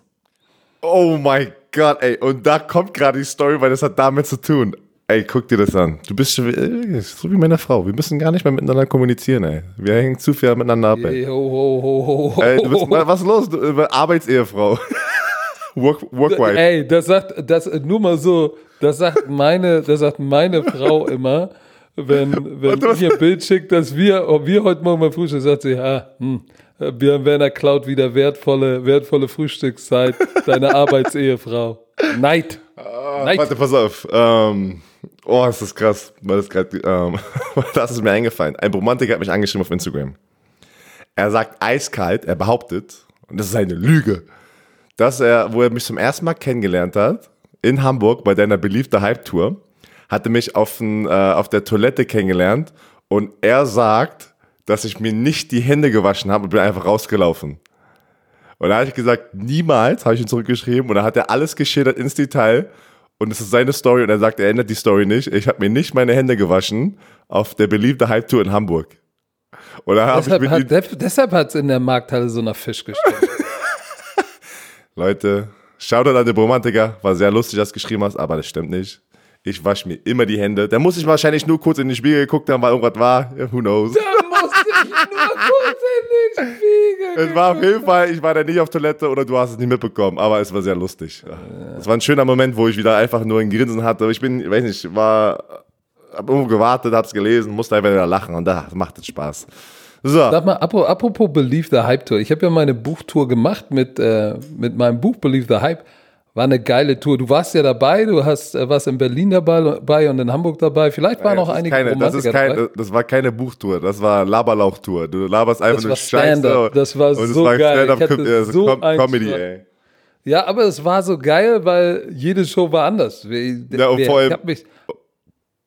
Speaker 2: Oh mein Gott, ey. Und da kommt gerade die Story, weil das hat damit zu tun. Ey, guck dir das an. Du bist schon wie, so wie meine Frau. Wir müssen gar nicht mehr miteinander kommunizieren, ey. Wir hängen zu viel miteinander ab, ey. Ho, ho, ho, ey du bist, was ist los? Du, Arbeitsehefrau.
Speaker 1: Work, Workwife. Ey, das sagt, das, nur mal so, das sagt meine, das sagt meine Frau immer, wenn, wenn ich ihr Bild schickt, dass wir, ob wir heute Morgen beim Frühstück, sagt sie, ja, hm, Björn Werner klaut wieder wertvolle, wertvolle Frühstückszeit deiner Arbeitsehefrau. Neid.
Speaker 2: Ah, Neid. Warte, pass auf. Ähm, Oh, ist das krass. Das, grad, ähm, das ist mir eingefallen. Ein Romantiker hat mich angeschrieben auf Instagram. Er sagt eiskalt, er behauptet, und das ist eine Lüge, dass er, wo er mich zum ersten Mal kennengelernt hat, in Hamburg bei deiner beliebten Hype-Tour, hatte mich auf, äh, auf der Toilette kennengelernt und er sagt, dass ich mir nicht die Hände gewaschen habe und bin einfach rausgelaufen. Und da habe ich gesagt, niemals, habe ich ihn zurückgeschrieben und da hat er alles geschildert ins Detail und es ist seine Story und er sagt, er ändert die Story nicht. Ich habe mir nicht meine Hände gewaschen auf der beliebten Hype-Tour in Hamburg.
Speaker 1: Und da deshalb, hat, deshalb hat es in der Markthalle so nach Fisch gestellt.
Speaker 2: Leute, Shoutout an den Romantiker, war sehr lustig, dass du geschrieben hast, aber das stimmt nicht. Ich wasche mir immer die Hände. Da muss ich wahrscheinlich nur kurz in den Spiegel geguckt haben, weil irgendwas war. Who knows? Da musste ich nur kurz in den Spiegel. Es war auf jeden Fall, ich war da nicht auf Toilette oder du hast es nicht mitbekommen, aber es war sehr lustig. Es war ein schöner Moment, wo ich wieder einfach nur ein Grinsen hatte. Ich bin, ich weiß nicht, war, hab irgendwo gewartet, hab's gelesen, musste einfach wieder lachen und da macht es Spaß.
Speaker 1: So. Sag mal, apropos Believe the Hype Tour. Ich habe ja meine Buchtour gemacht mit, äh, mit meinem Buch Believe the Hype. War eine geile Tour. Du warst ja dabei, du hast, äh, warst in Berlin dabei und in Hamburg dabei. Vielleicht waren noch einige
Speaker 2: keine, das, ist kein, dabei. das war keine Buchtour, das war Laberlauchtour. Du laberst einfach nur Scheiße.
Speaker 1: Das war so das war geil. Stand-up äh, so Com Comedy, ey. Ja, aber es war so geil, weil jede Show war anders.
Speaker 2: Ja, und vor allem, mich,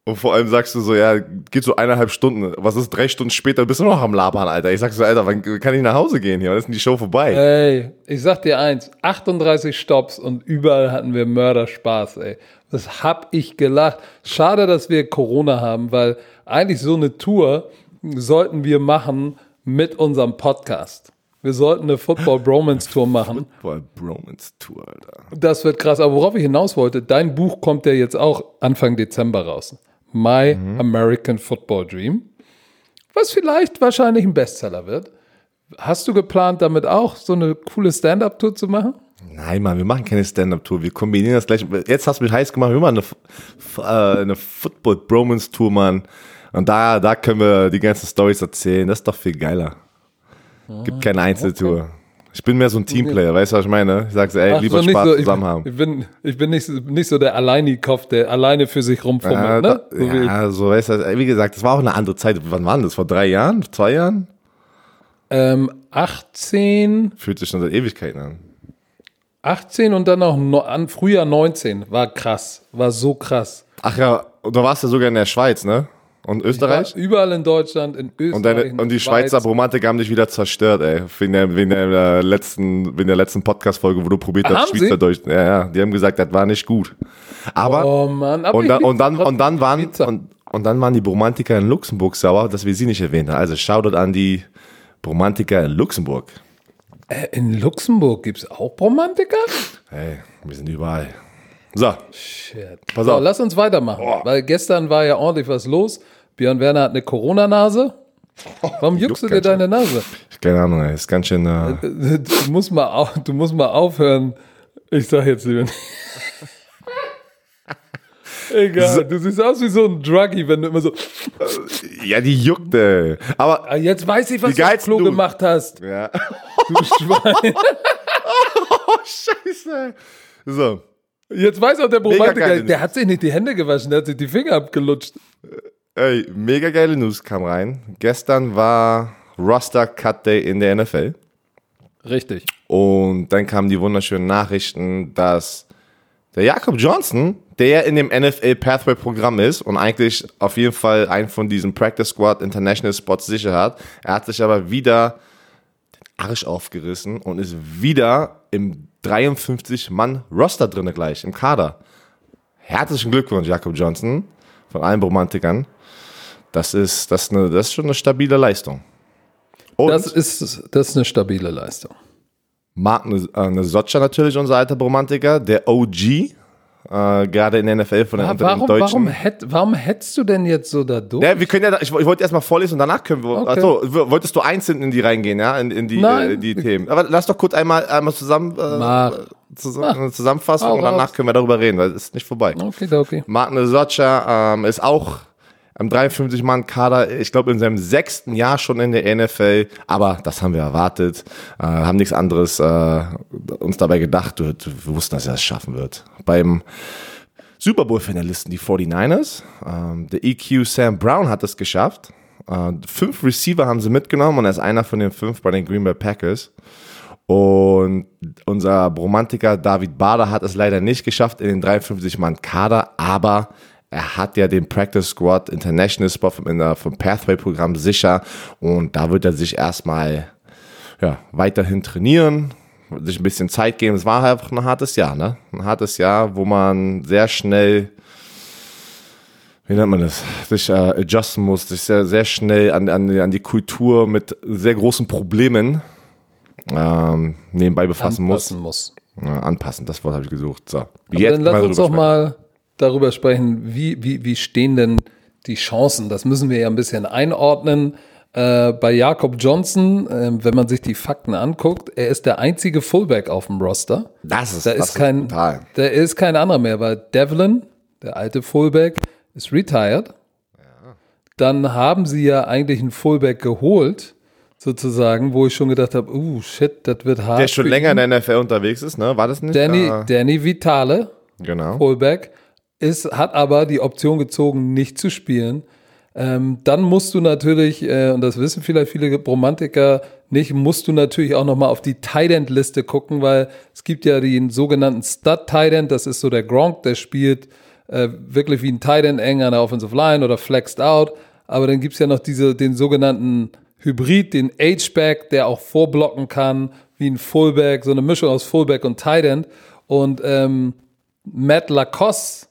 Speaker 2: und vor allem sagst du so, ja, geht so eineinhalb Stunden. Was ist drei Stunden später? Bist du noch am Labern, Alter? Ich sag so, Alter, wann kann ich nach Hause gehen hier? Wann ist denn die Show vorbei?
Speaker 1: Ey, ich sag dir eins, 38 Stops und überall hatten wir Mörderspaß, ey. Das hab ich gelacht. Schade, dass wir Corona haben, weil eigentlich so eine Tour sollten wir machen mit unserem Podcast. Wir sollten eine Football Bromance Tour machen. Football Bromance Tour, Alter. Das wird krass. Aber worauf ich hinaus wollte, dein Buch kommt ja jetzt auch Anfang Dezember raus. My mhm. American Football Dream, was vielleicht wahrscheinlich ein Bestseller wird. Hast du geplant, damit auch so eine coole Stand-Up-Tour zu machen?
Speaker 2: Nein, Mann, wir machen keine Stand-Up-Tour. Wir kombinieren das gleich. Jetzt hast du mich heiß gemacht. Wir machen eine, äh, eine Football-Bromance-Tour, Mann. Und da, da können wir die ganzen Stories erzählen. Das ist doch viel geiler. Gibt keine Einzeltour. Okay. Ich bin mehr so ein Teamplayer, weißt du, was ich meine? Ich sag's, ey, Ach, lieber so Spaß so,
Speaker 1: zusammen
Speaker 2: ich, haben.
Speaker 1: Ich bin, ich bin nicht, nicht so der Alleinikoff, der alleine für sich rumfummelt, ja, ne?
Speaker 2: So ja, so, weißt du, wie gesagt, das war auch eine andere Zeit. Wann war das? Vor drei Jahren? Zwei Jahren?
Speaker 1: Ähm, 18.
Speaker 2: Fühlt sich schon seit Ewigkeiten an.
Speaker 1: 18 und dann auch no, an Frühjahr 19. War krass. War so krass.
Speaker 2: Ach ja, du warst ja sogar in der Schweiz, ne? Und Österreich?
Speaker 1: Überall in Deutschland, in Österreich.
Speaker 2: Und, deine, und die Schweizer Romantik haben dich wieder zerstört, ey. Wegen der, wegen der letzten, wegen der letzten Podcast-Folge, wo du probiert hast, Schweizerdeutsch. Ja, ja. Die haben gesagt, das war nicht gut. Aber. Oh Mann, aber und, dann, und, dann, und dann waren, und, und dann waren die Romantiker in Luxemburg sauer, dass wir sie nicht erwähnt haben. Also Shoutout an die Romantiker in Luxemburg.
Speaker 1: Äh, in Luxemburg gibt es auch Romantiker?
Speaker 2: Hey, wir sind überall. So.
Speaker 1: Shit. Pass auf. So, lass uns weitermachen. Boah. Weil gestern war ja ordentlich was los. Björn Werner hat eine Corona-Nase. Warum juckst du dir deine Nase?
Speaker 2: Keine Ahnung, ey. ist ganz schön. Äh
Speaker 1: du, musst mal auf, du musst mal aufhören. Ich sag jetzt lieber nicht. Egal, du siehst aus wie so ein Druggy, wenn du immer so.
Speaker 2: Ja, die juckt, ey. Aber
Speaker 1: ah, jetzt weiß ich, was du auf Klo gemacht hast. Ja. Du Schwein.
Speaker 2: oh, Scheiße. So.
Speaker 1: Jetzt weiß auch der Romantiker, der hat sich nicht die Hände gewaschen, der hat sich die Finger abgelutscht.
Speaker 2: Ey, mega geile News kam rein. Gestern war Roster Cut Day in der NFL.
Speaker 1: Richtig.
Speaker 2: Und dann kamen die wunderschönen Nachrichten, dass der Jakob Johnson, der in dem NFL Pathway Programm ist und eigentlich auf jeden Fall einen von diesen Practice Squad International Spots sicher hat, er hat sich aber wieder den Arsch aufgerissen und ist wieder im 53 Mann Roster drinne gleich im Kader. Herzlichen Glückwunsch, Jakob Johnson, von allen Romantikern. Das ist, das ist, eine, das ist schon eine stabile Leistung.
Speaker 1: Und das ist, das ist eine stabile Leistung.
Speaker 2: Mark eine Socha natürlich, unser alter Romantiker, der OG, äh, gerade in der NFL von
Speaker 1: den, warum, Deutschen. Warum, hätt, warum hättest du denn jetzt so da durch?
Speaker 2: Ja, wir können ja, ich, ich wollte erstmal vorlesen und danach können wir. Okay. Achso, wolltest du einzeln in die reingehen, ja, in, in die. Äh, die Themen. Aber lass doch kurz einmal, einmal zusammen, äh, zusammen Zusammenfassung und danach können wir darüber reden, weil es ist nicht vorbei. Okay, okay. Martin Socha ähm, ist auch am 53-Mann-Kader, ich glaube in seinem sechsten Jahr schon in der NFL, aber das haben wir erwartet, äh, haben nichts anderes äh, uns dabei gedacht, wir, wir wussten, dass er es schaffen wird. Beim Super Bowl-Finalisten, die 49ers. Ähm, der EQ Sam Brown hat es geschafft. Äh, fünf Receiver haben sie mitgenommen und er ist einer von den fünf bei den Green Bay Packers. Und unser Romantiker David Bader hat es leider nicht geschafft in den 53-Mann-Kader, aber er hat ja den Practice Squad International Spot vom, vom Pathway-Programm sicher und da wird er sich erstmal ja, weiterhin trainieren, sich ein bisschen Zeit geben. Es war einfach ein hartes Jahr, ne? Ein hartes Jahr, wo man sehr schnell, wie nennt man das, sich äh, adjusten muss, sich sehr, sehr schnell an, an, an die Kultur mit sehr großen Problemen ähm, nebenbei befassen
Speaker 1: anpassen
Speaker 2: muss.
Speaker 1: muss.
Speaker 2: Ja, anpassen, das Wort habe ich gesucht. So.
Speaker 1: Jetzt dann lass uns doch mal darüber sprechen, wie, wie, wie stehen denn die Chancen? Das müssen wir ja ein bisschen einordnen. Äh, bei Jakob Johnson, äh, wenn man sich die Fakten anguckt, er ist der einzige Fullback auf dem Roster.
Speaker 2: Das ist,
Speaker 1: da
Speaker 2: das
Speaker 1: ist kein,
Speaker 2: brutal.
Speaker 1: Da ist kein anderer mehr, weil Devlin, der alte Fullback, ist retired. Ja. Dann haben sie ja eigentlich einen Fullback geholt, sozusagen, wo ich schon gedacht habe, uh, shit, das wird hart.
Speaker 2: Der schon länger in der NFL unterwegs ist, ne? War das nicht?
Speaker 1: Danny, uh, Danny Vitale,
Speaker 2: genau.
Speaker 1: Fullback, ist, hat aber die Option gezogen, nicht zu spielen. Ähm, dann musst du natürlich, äh, und das wissen vielleicht viele Romantiker nicht, musst du natürlich auch nochmal auf die Tight Liste gucken, weil es gibt ja den sogenannten Stud Tight das ist so der Gronk, der spielt äh, wirklich wie ein Tight eng an der Offensive Line oder flexed out. Aber dann gibt's ja noch diese, den sogenannten Hybrid, den H-Back, der auch vorblocken kann, wie ein Fullback, so eine Mischung aus Fullback und Tight Und ähm, Matt Lacoste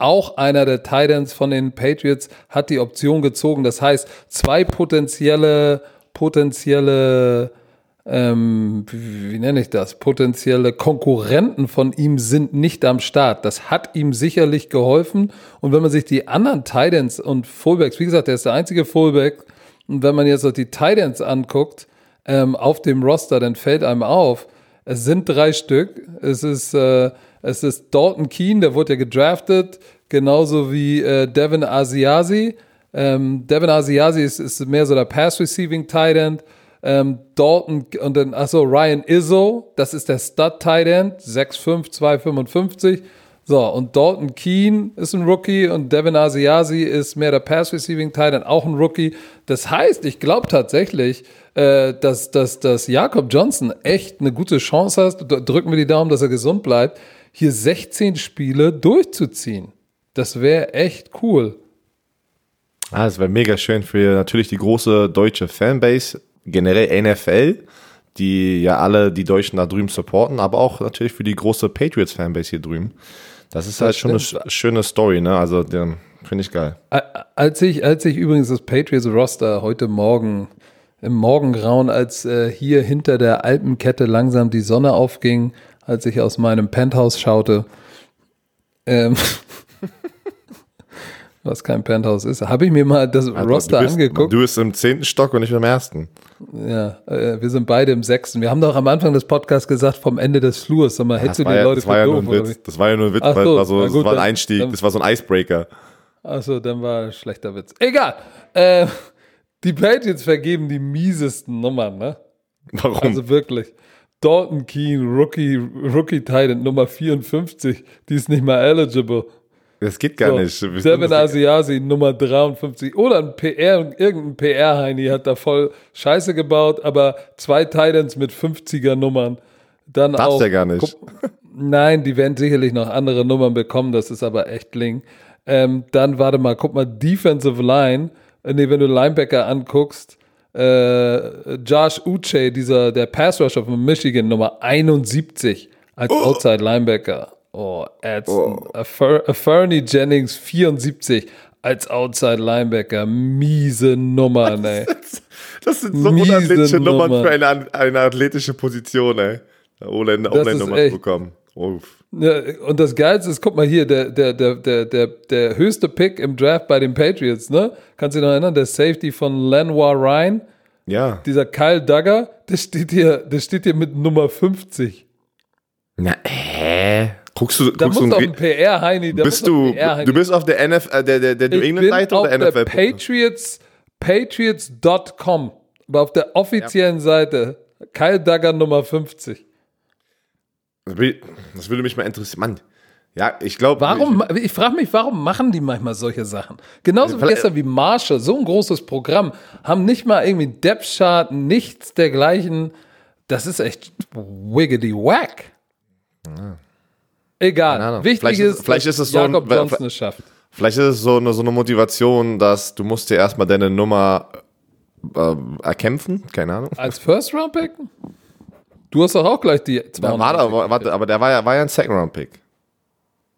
Speaker 1: auch einer der Titans von den Patriots hat die Option gezogen. Das heißt, zwei potenzielle, potenzielle, ähm, wie, wie nenne ich das? Potenzielle Konkurrenten von ihm sind nicht am Start. Das hat ihm sicherlich geholfen. Und wenn man sich die anderen Titans und Fullbacks, wie gesagt, der ist der einzige Fullback. Und wenn man jetzt auch die Titans anguckt, ähm, auf dem Roster, dann fällt einem auf, es sind drei Stück. Es ist, äh, es ist Dalton Keen, der wurde ja gedraftet, genauso wie äh, Devin Asiasi. Ähm, Devin Asiasi ist, ist mehr so der Pass-Receiving Tight End. Ähm, Dalton und dann, achso, Ryan Izzo, das ist der Stud Tight End, 6'5, 255. So, und Dalton Keen ist ein Rookie und Devin Asiasi ist mehr der Pass-Receiving Tight End, auch ein Rookie. Das heißt, ich glaube tatsächlich, äh, dass, dass, dass Jakob Johnson echt eine gute Chance hat. Drücken wir die Daumen, dass er gesund bleibt hier 16 Spiele durchzuziehen. Das wäre echt cool.
Speaker 2: Ah, es wäre mega schön für natürlich die große deutsche Fanbase, generell NFL, die ja alle die Deutschen da drüben supporten, aber auch natürlich für die große Patriots-Fanbase hier drüben. Das ist das halt schon stimmt. eine schöne Story, ne? Also, finde ich geil.
Speaker 1: Als ich, als ich übrigens das Patriots-Roster heute Morgen im Morgengrauen, als äh, hier hinter der Alpenkette langsam die Sonne aufging, als ich aus meinem Penthouse schaute, ähm, was kein Penthouse ist, habe ich mir mal das also, Roster
Speaker 2: du bist,
Speaker 1: angeguckt.
Speaker 2: Du bist im zehnten Stock und ich im ersten.
Speaker 1: Ja, äh, wir sind beide im sechsten. Wir haben doch am Anfang des Podcasts gesagt, vom Ende des Flurs. Sag mal,
Speaker 2: ja,
Speaker 1: hättest du
Speaker 2: die
Speaker 1: ja,
Speaker 2: Leute das war ja doof, nur ein Witz. Das war ja nur ein Witz, Ach so, war so, das gut, war ein Einstieg, dann, das war so ein Icebreaker.
Speaker 1: Achso, dann war ein schlechter Witz. Egal. Äh, die Patriots vergeben die miesesten Nummern, ne?
Speaker 2: Warum?
Speaker 1: Also wirklich. Dalton Keen, Rookie, Rookie Titan Nummer 54, die ist nicht mal eligible.
Speaker 2: Das geht gar so,
Speaker 1: nicht. Devin Asiasi Nummer 53. Oder ein PR, irgendein PR-Heini hat da voll Scheiße gebaut, aber zwei Titans mit 50er Nummern. Dann
Speaker 2: Darfst
Speaker 1: auch.
Speaker 2: ja gar nicht.
Speaker 1: Nein, die werden sicherlich noch andere Nummern bekommen, das ist aber echt Ling. Ähm, dann warte mal, guck mal, Defensive Line. Äh, nee, wenn du Linebacker anguckst, äh, Josh Uche, dieser, der Pass Rusher von Michigan, Nummer 71 als oh. Outside Linebacker. Oh, Edson. Oh. Fernie Jennings, 74 als Outside Linebacker. Miese Nummern, ey.
Speaker 2: Das sind so Miese unathletische Nummern für eine, eine athletische Position, ey. O-Line-Nummer zu bekommen. Uff.
Speaker 1: Ja, und das Geilste ist, guck mal hier, der, der, der, der, der, der höchste Pick im Draft bei den Patriots, ne? Kannst du dich noch erinnern? Der Safety von Lenoir Ryan.
Speaker 2: Ja.
Speaker 1: Dieser Kyle Duggar, der steht hier, der steht hier mit Nummer 50.
Speaker 2: Na, hä? Guckst du,
Speaker 1: da
Speaker 2: guckst
Speaker 1: muss
Speaker 2: du
Speaker 1: doch ein PR-Heini.
Speaker 2: Bist du, du bist auf der NFL, äh, der, der, der New England-Seite oder der NFL?
Speaker 1: Patriots, Patriots.com. Aber auf der offiziellen ja. Seite. Kyle Duggar Nummer 50.
Speaker 2: Das würde mich mal interessieren. Mann, Ja, ich glaube.
Speaker 1: Warum, ich, ich frage mich, warum machen die manchmal solche Sachen? Genauso wie gestern wie Marshall, so ein großes Programm, haben nicht mal irgendwie Depth Chart, nichts dergleichen. Das ist echt wiggity whack. Ja. Egal. Wichtig
Speaker 2: vielleicht
Speaker 1: ist,
Speaker 2: vielleicht ist es so
Speaker 1: Jakob Johnson es schafft.
Speaker 2: Vielleicht ist es so eine, so eine Motivation, dass du musst dir erstmal deine Nummer äh, erkämpfen, keine Ahnung.
Speaker 1: Als First Round Pick? Du hast doch auch gleich die
Speaker 2: 200. War da, warte, aber der war ja, war ja ein Second Round Pick.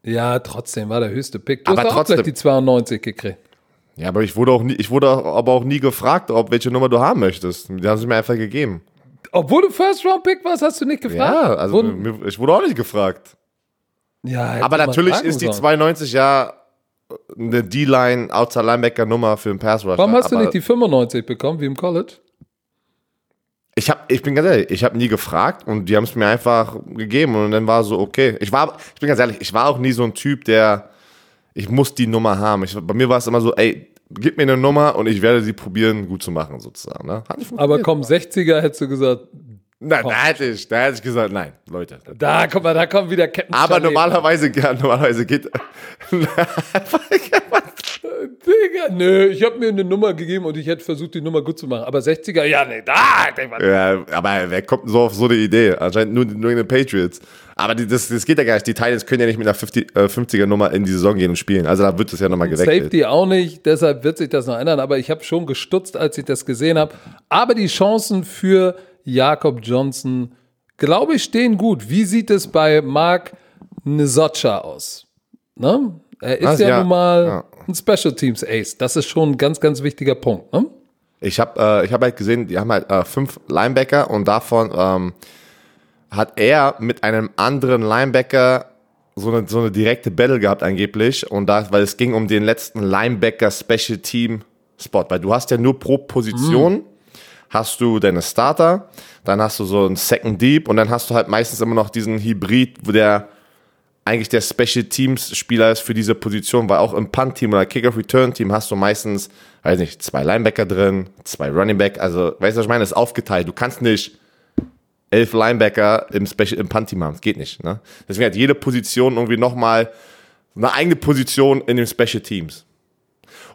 Speaker 1: Ja, trotzdem war der höchste Pick. Du aber hast auch trotzdem, gleich die 92 gekriegt.
Speaker 2: Ja, aber ich wurde auch nie, ich wurde aber auch nie gefragt, ob welche Nummer du haben möchtest. Die haben sie mir einfach gegeben.
Speaker 1: Obwohl du First Round Pick warst, hast du nicht gefragt?
Speaker 2: Ja, also Wurden, ich wurde auch nicht gefragt. Ja, aber natürlich ist die 92 ja eine D-Line, Outside Linebacker Nummer für einen Pass Rusher.
Speaker 1: Warum hast du nicht die 95 bekommen, wie im College?
Speaker 2: Ich, hab, ich bin ganz ehrlich, ich habe nie gefragt und die haben es mir einfach gegeben und dann war so, okay. Ich war, ich bin ganz ehrlich, ich war auch nie so ein Typ, der, ich muss die Nummer haben. Ich, bei mir war es immer so, ey, gib mir eine Nummer und ich werde sie probieren, gut zu machen, sozusagen. Ne?
Speaker 1: Aber komm, 60er hättest du gesagt,
Speaker 2: Nein, da hätte ich, da hätte ich gesagt, nein, Leute.
Speaker 1: Da, guck mal, da kommen wieder
Speaker 2: Ketten. Aber normalerweise, ja, normalerweise geht.
Speaker 1: Digga, nö, ich habe mir eine Nummer gegeben und ich hätte versucht, die Nummer gut zu machen. Aber 60er, ja, nee, da.
Speaker 2: Ja, aber wer kommt so auf so eine Idee? Anscheinend nur, nur in den Patriots. Aber die, das, das geht ja gar nicht. Die Titans können ja nicht mit einer 50, äh, 50er Nummer in die Saison gehen und spielen. Also da wird es ja nochmal gewechselt.
Speaker 1: Safety auch nicht, deshalb wird sich das noch ändern. Aber ich habe schon gestutzt, als ich das gesehen habe. Aber die Chancen für Jakob Johnson, glaube ich, stehen gut. Wie sieht es bei Mark Nesocha aus? Ne? Er ist also, ja, ja, nun mal ja. ein Special Teams Ace. Das ist schon ein ganz, ganz wichtiger Punkt. Ne?
Speaker 2: Ich habe äh, hab halt gesehen, die haben halt äh, fünf Linebacker und davon ähm, hat er mit einem anderen Linebacker so eine, so eine direkte Battle gehabt angeblich und da, weil es ging um den letzten Linebacker Special Team Spot, weil du hast ja nur pro Position mm hast du deine Starter, dann hast du so einen Second Deep und dann hast du halt meistens immer noch diesen Hybrid, wo der eigentlich der Special Teams Spieler ist für diese Position, weil auch im Punt Team oder Kick-Off Return Team hast du meistens, weiß nicht, zwei Linebacker drin, zwei Running Back, also, weißt du, was ich meine, das ist aufgeteilt. Du kannst nicht elf Linebacker im Special, im Punt Team haben, das geht nicht, ne? Deswegen hat jede Position irgendwie nochmal eine eigene Position in den Special Teams.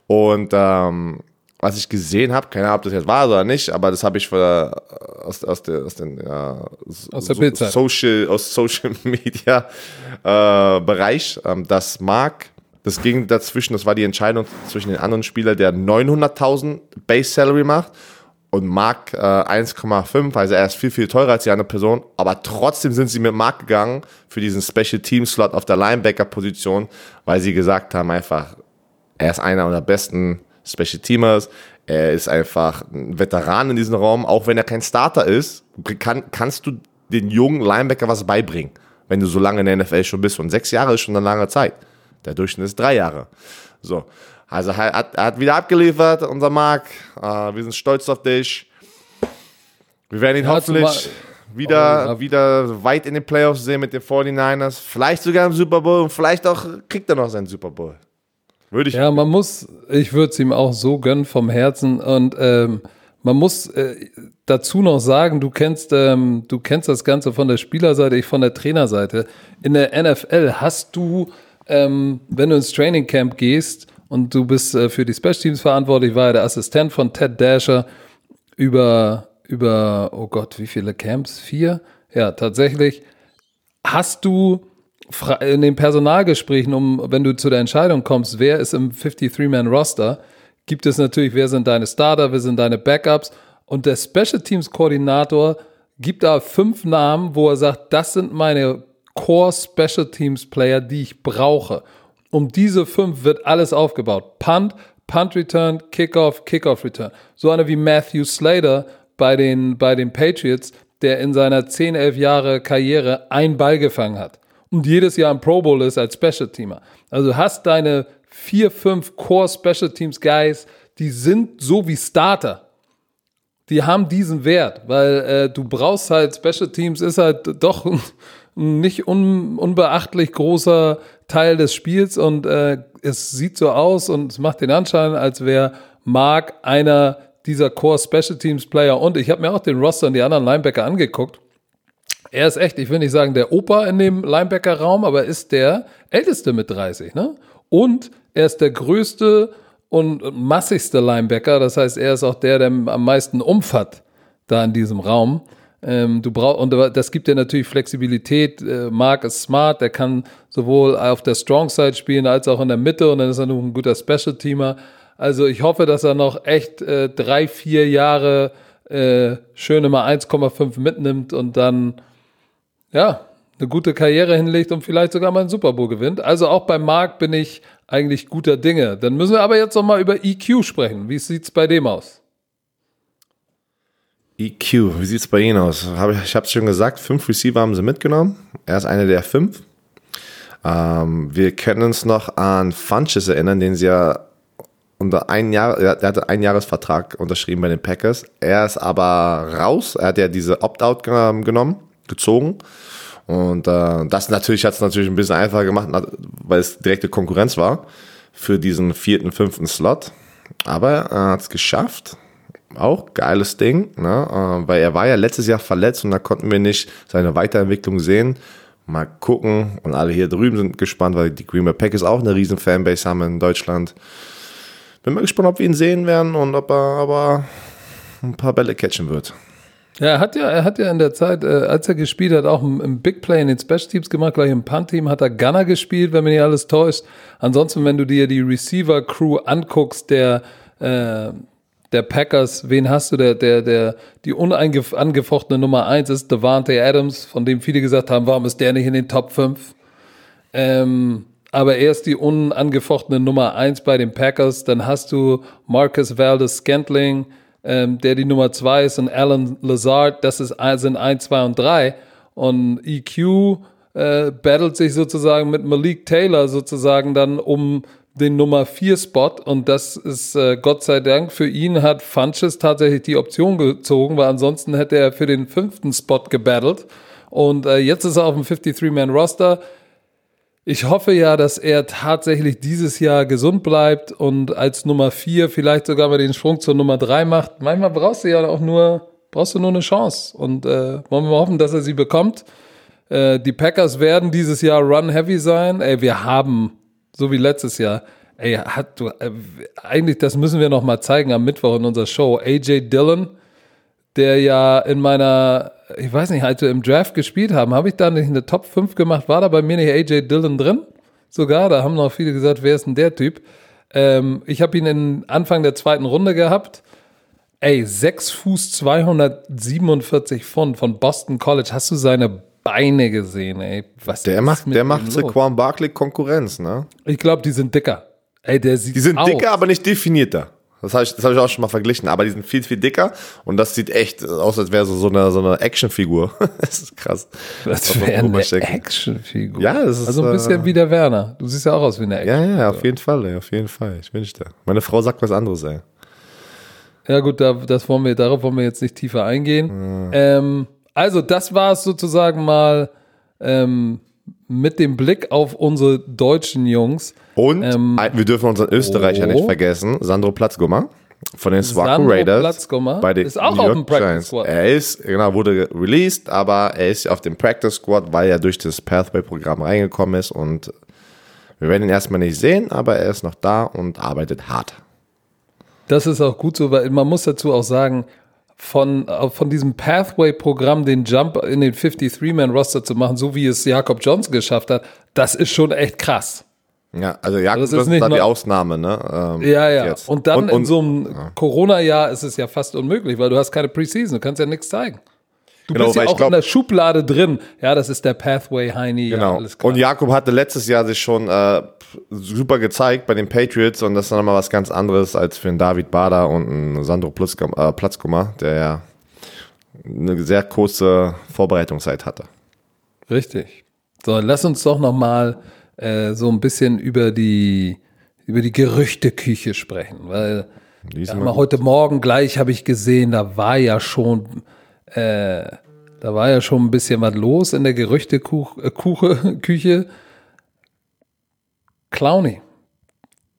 Speaker 2: Und, ähm, was ich gesehen habe, keine Ahnung, ob das jetzt war oder nicht, aber das habe ich für, aus, aus, der, aus den ja,
Speaker 1: aus der so,
Speaker 2: Social, aus Social Media äh, Bereich, ähm, dass Mark, das ging dazwischen, das war die Entscheidung zwischen den anderen Spielern, der 900.000 Base Salary macht und Mark äh, 1,5, also er ist viel, viel teurer als die andere Person, aber trotzdem sind sie mit Mark gegangen für diesen Special Team Slot auf der Linebacker Position, weil sie gesagt haben einfach, er ist einer der besten Special Teamers. Er ist einfach ein Veteran in diesem Raum. Auch wenn er kein Starter ist, kann, kannst du den jungen Linebacker was beibringen, wenn du so lange in der NFL schon bist. Und sechs Jahre ist schon eine lange Zeit. Der Durchschnitt ist drei Jahre. So. Also er hat, er hat wieder abgeliefert, unser Mark. Uh, wir sind stolz auf dich. Wir werden ihn ja, hoffentlich wieder, oh, wieder weit in den Playoffs sehen mit den 49ers. Vielleicht sogar im Super Bowl und vielleicht auch kriegt er noch seinen Super Bowl.
Speaker 1: Würde ich. Ja, man muss, ich würde es ihm auch so gönnen vom Herzen und ähm, man muss äh, dazu noch sagen, du kennst, ähm, du kennst das Ganze von der Spielerseite, ich von der Trainerseite. In der NFL hast du, ähm, wenn du ins Training Camp gehst und du bist äh, für die Special Teams verantwortlich, war ja der Assistent von Ted Dasher über, über, oh Gott, wie viele Camps? Vier? Ja, tatsächlich. Hast du in den Personalgesprächen, um, wenn du zu der Entscheidung kommst, wer ist im 53-Man-Roster, gibt es natürlich, wer sind deine Starter, wer sind deine Backups und der Special Teams Koordinator gibt da fünf Namen, wo er sagt, das sind meine Core Special Teams Player, die ich brauche. Um diese fünf wird alles aufgebaut. Punt, Punt Return, Kickoff, Kickoff Return. So einer wie Matthew Slater bei den, bei den Patriots, der in seiner 10, 11 Jahre Karriere einen Ball gefangen hat und jedes Jahr im Pro Bowl ist als Special Teamer. Also du hast deine vier, fünf Core Special Teams Guys, die sind so wie Starter. Die haben diesen Wert, weil äh, du brauchst halt Special Teams, ist halt doch ein nicht un, unbeachtlich großer Teil des Spiels und äh, es sieht so aus und es macht den Anschein, als wäre Mark einer dieser Core Special Teams Player und ich habe mir auch den Roster und die anderen Linebacker angeguckt Er ist echt, ich will nicht sagen der Opa in dem Linebacker-Raum, aber er ist der älteste mit 30, ne? Und er ist der größte und massigste Linebacker. Das heißt, er ist auch der, der am meisten Umf hat da in diesem Raum. Ähm, du brauchst, und das gibt dir natürlich Flexibilität. Äh, Mark ist smart, der kann sowohl auf der Strong Side spielen als auch in der Mitte und dann ist er noch ein guter Special-Teamer. Also ich hoffe, dass er noch echt äh, drei, vier Jahre äh, schöne mal 1,5 mitnimmt und dann ja eine gute Karriere hinlegt und vielleicht sogar mal einen Super Bowl gewinnt. Also auch bei Mark bin ich eigentlich guter Dinge. Dann müssen wir aber jetzt noch mal über EQ sprechen. Wie sieht's bei dem aus?
Speaker 2: EQ, wie sieht es bei Ihnen aus? Hab ich ich habe es schon gesagt, fünf Receiver haben sie mitgenommen. Er ist einer der fünf. Ähm, wir können uns noch an Funches erinnern, den sie ja unter ein Jahr, er hatte einen Jahresvertrag unterschrieben bei den Packers. Er ist aber raus. Er hat ja diese Opt-out genommen, gezogen. Und äh, das natürlich hat es natürlich ein bisschen einfacher gemacht, weil es direkte Konkurrenz war für diesen vierten, fünften Slot. Aber er hat es geschafft auch geiles Ding, ne? Äh, weil er war ja letztes Jahr verletzt und da konnten wir nicht seine Weiterentwicklung sehen. Mal gucken und alle hier drüben sind gespannt, weil die Green Bay Packers auch eine riesen Fanbase haben in Deutschland. Bin mal gespannt, ob wir ihn sehen werden und ob er aber ein paar Bälle catchen wird.
Speaker 1: Ja, er hat ja, er hat ja in der Zeit, äh, als er gespielt hat, auch im, Big Play in den Special Teams gemacht, gleich im Punt-Team hat er Gunner gespielt, wenn mir nicht alles täuscht. Ansonsten, wenn du dir die Receiver-Crew anguckst, der äh, der Packers, wen hast du, der, der, der, die unangefochtene Nummer eins ist Devante Adams, von dem viele gesagt haben, warum ist der nicht in den Top 5? Ähm, aber er ist die unangefochtene Nummer eins bei den Packers. Dann hast du Marcus Valdez Scantling, ähm, der die Nummer zwei ist, und Alan Lazard, das ist, sind eins, zwei und drei. Und EQ äh, battelt sich sozusagen mit Malik Taylor sozusagen dann um den Nummer 4 Spot und das ist äh, Gott sei Dank für ihn hat Funches tatsächlich die Option gezogen, weil ansonsten hätte er für den fünften Spot gebattelt und äh, jetzt ist er auf dem 53-Man-Roster. Ich hoffe ja, dass er tatsächlich dieses Jahr gesund bleibt und als Nummer 4 vielleicht sogar mal den Sprung zur Nummer 3 macht. Manchmal brauchst du ja auch nur, brauchst du nur eine Chance und äh, wollen wir mal hoffen, dass er sie bekommt. Äh, die Packers werden dieses Jahr run heavy sein. Ey, wir haben so wie letztes Jahr. Ey, hat du, äh, eigentlich, das müssen wir noch mal zeigen am Mittwoch in unserer Show. AJ Dillon, der ja in meiner, ich weiß nicht, als wir im Draft gespielt haben, habe ich da nicht eine Top 5 gemacht? War da bei mir nicht AJ Dillon drin? Sogar, da haben noch viele gesagt, wer ist denn der Typ? Ähm, ich habe ihn in Anfang der zweiten Runde gehabt. Ey, 6 Fuß 247 Pfund von Boston College. Hast du seine Beine gesehen, ey.
Speaker 2: Was der macht, der macht Saquon Barkley Konkurrenz, ne?
Speaker 1: Ich glaube, die sind dicker. Ey, der sieht
Speaker 2: Die sind aus. dicker, aber nicht definierter. Das habe ich, hab ich auch schon mal verglichen. Aber die sind viel, viel dicker und das sieht echt aus, als wäre so, so eine, so eine Actionfigur. das ist krass.
Speaker 1: Das wäre eine Actionfigur.
Speaker 2: Ja, das ist.
Speaker 1: Also ein bisschen äh, wie der Werner. Du siehst ja auch aus wie eine
Speaker 2: Actionfigur. Ja, ja, auf jeden Fall, ey, auf jeden Fall. Ich wünschte. Meine Frau sagt was anderes, ey.
Speaker 1: Ja, gut, da, das wollen wir, darauf wollen wir jetzt nicht tiefer eingehen. Ja. Ähm, also, das war es sozusagen mal ähm, mit dem Blick auf unsere deutschen Jungs.
Speaker 2: Und ähm, wir dürfen unseren Österreicher oh. nicht vergessen, Sandro Platzgummer von den Swaco Raiders.
Speaker 1: Platzgummer
Speaker 2: bei den
Speaker 1: ist auch New auf dem Practice Squad.
Speaker 2: Er ist, genau, wurde released, aber er ist auf dem Practice Squad, weil er durch das Pathway-Programm reingekommen ist und wir werden ihn erstmal nicht sehen, aber er ist noch da und arbeitet hart.
Speaker 1: Das ist auch gut so, weil man muss dazu auch sagen, von, äh, von diesem Pathway-Programm den Jump in den 53-Man-Roster zu machen, so wie es Jakob Johnson geschafft hat, das ist schon echt krass.
Speaker 2: Ja, also Jakob also Johnson ist da die Ausnahme, ne?
Speaker 1: Ähm, ja, ja. Jetzt. Und dann und, und, in so einem ja. Corona-Jahr ist es ja fast unmöglich, weil du hast keine Preseason, du kannst ja nichts zeigen. Du genau, bist ja auch glaub, in der Schublade drin. Ja, das ist der Pathway, Heini.
Speaker 2: Genau. Ja, und Jakob hatte letztes Jahr sich schon äh, super gezeigt bei den Patriots und das ist dann nochmal was ganz anderes als für einen David Bader und einen Sandro äh, Platzkummer, der ja eine sehr kurze Vorbereitungszeit hatte.
Speaker 1: Richtig. So, lass uns doch nochmal äh, so ein bisschen über die, über die Gerüchteküche sprechen, weil ja, heute Morgen gleich habe ich gesehen, da war ja schon äh, da war ja schon ein bisschen was los in der Gerüchteküche. Äh, Clowny.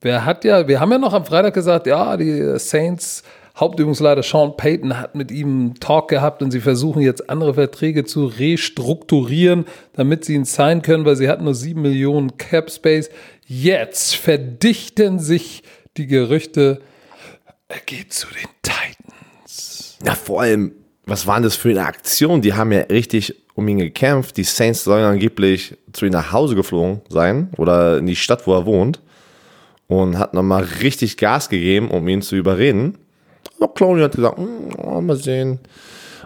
Speaker 1: Wer hat ja, wir haben ja noch am Freitag gesagt, ja, die Saints Hauptübungsleiter Sean Payton hat mit ihm einen Talk gehabt und sie versuchen jetzt andere Verträge zu restrukturieren, damit sie ihn signen können, weil sie hatten nur sieben Millionen Cap Space. Jetzt verdichten sich die Gerüchte, er geht zu den Titans.
Speaker 2: Ja, vor allem, was waren das für eine Aktion? Die haben ja richtig um ihn gekämpft. Die Saints sollen angeblich zu ihm nach Hause geflogen sein oder in die Stadt, wo er wohnt. Und hat nochmal richtig Gas gegeben, um ihn zu überreden. Aber Clowney hat gesagt, oh, mal sehen.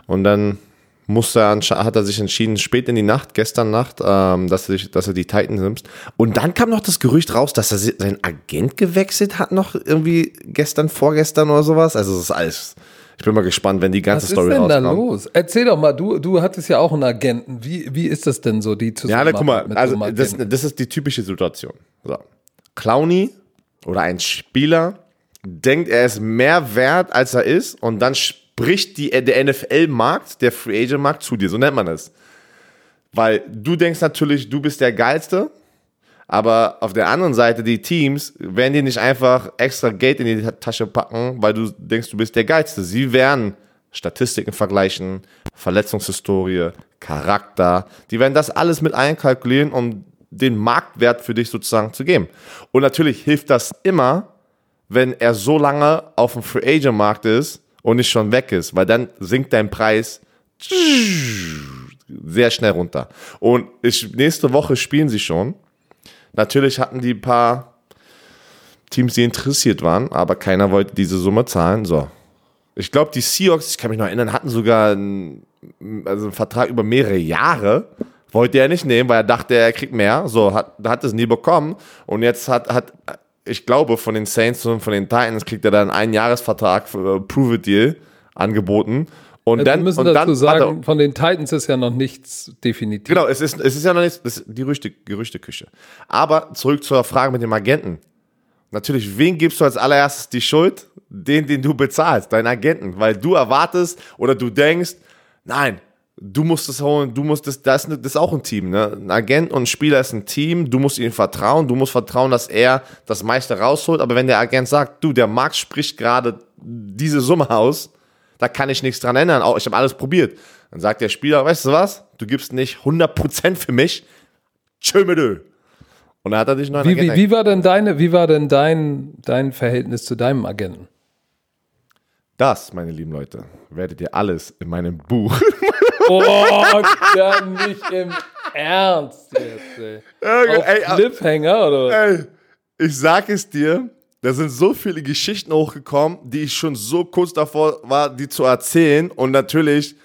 Speaker 2: Und dann musste er, hat er sich entschieden, spät in die Nacht, gestern Nacht, ähm, dass, er, dass er die Titans nimmt. Und dann kam noch das Gerücht raus, dass er seinen Agent gewechselt hat, noch irgendwie gestern, vorgestern oder sowas. Also das ist alles. Ich bin mal gespannt, wenn die ganze Story
Speaker 1: rauskommt.
Speaker 2: Was ist
Speaker 1: denn da los? Erzähl doch mal, du, du hattest ja auch einen Agenten. Wie, wie ist das denn so, die
Speaker 2: Zusammenarbeit? Ja, guck mal, also das, das ist die typische Situation. So. Clowny oder ein Spieler denkt, er ist mehr wert, als er ist und dann spricht die, der NFL-Markt, der Free Agent-Markt zu dir, so nennt man es. Weil du denkst natürlich, du bist der Geilste, aber auf der anderen Seite, die Teams werden dir nicht einfach extra Geld in die Tasche packen, weil du denkst, du bist der Geilste. Sie werden Statistiken vergleichen, Verletzungshistorie, Charakter. Die werden das alles mit einkalkulieren, um den Marktwert für dich sozusagen zu geben. Und natürlich hilft das immer, wenn er so lange auf dem Free Agent Markt ist und nicht schon weg ist, weil dann sinkt dein Preis sehr schnell runter. Und ich, nächste Woche spielen sie schon. Natürlich hatten die ein paar Teams, die interessiert waren, aber keiner wollte diese Summe zahlen. So. Ich glaube, die Seahawks, ich kann mich noch erinnern, hatten sogar einen, also einen Vertrag über mehrere Jahre. Wollte er nicht nehmen, weil er dachte, er kriegt mehr. So, hat, hat es nie bekommen. Und jetzt hat, hat ich glaube, von den Saints und von den Titans kriegt er dann einen Jahresvertrag für äh, Prove It Deal angeboten. Und
Speaker 1: also
Speaker 2: dann
Speaker 1: wir müssen
Speaker 2: und
Speaker 1: dazu sagen, er, von den Titans ist ja noch nichts definitiv.
Speaker 2: Genau, es ist, es ist ja noch nichts, das ist die Gerüchte, Gerüchteküche. Aber zurück zur Frage mit dem Agenten. Natürlich, wen gibst du als allererstes die Schuld? Den, den du bezahlst, deinen Agenten. Weil du erwartest oder du denkst, nein, du musst es holen, du musst es, das, das ist auch ein Team, ne? Ein Agent und ein Spieler ist ein Team, du musst ihm vertrauen, du musst vertrauen, dass er das meiste rausholt, aber wenn der Agent sagt, du, der Markt spricht gerade diese Summe aus, da kann ich nichts dran ändern, auch ich habe alles probiert. Dann sagt der Spieler, weißt du was, du gibst nicht 100% für mich, tschö mit Öl. Und dann hat er dich noch
Speaker 1: wie, wie, wie war denn deine, wie war denn dein, dein Verhältnis zu deinem Agenten?
Speaker 2: Das, meine lieben Leute, werdet ihr alles in meinem Buch
Speaker 1: Oh, dann nicht im Ernst jetzt, ey. Auf ey, Cliffhanger, oder? Ey,
Speaker 2: ich sag es dir, da sind so viele Geschichten hochgekommen, die ich schon so kurz davor war, die zu erzählen. Und natürlich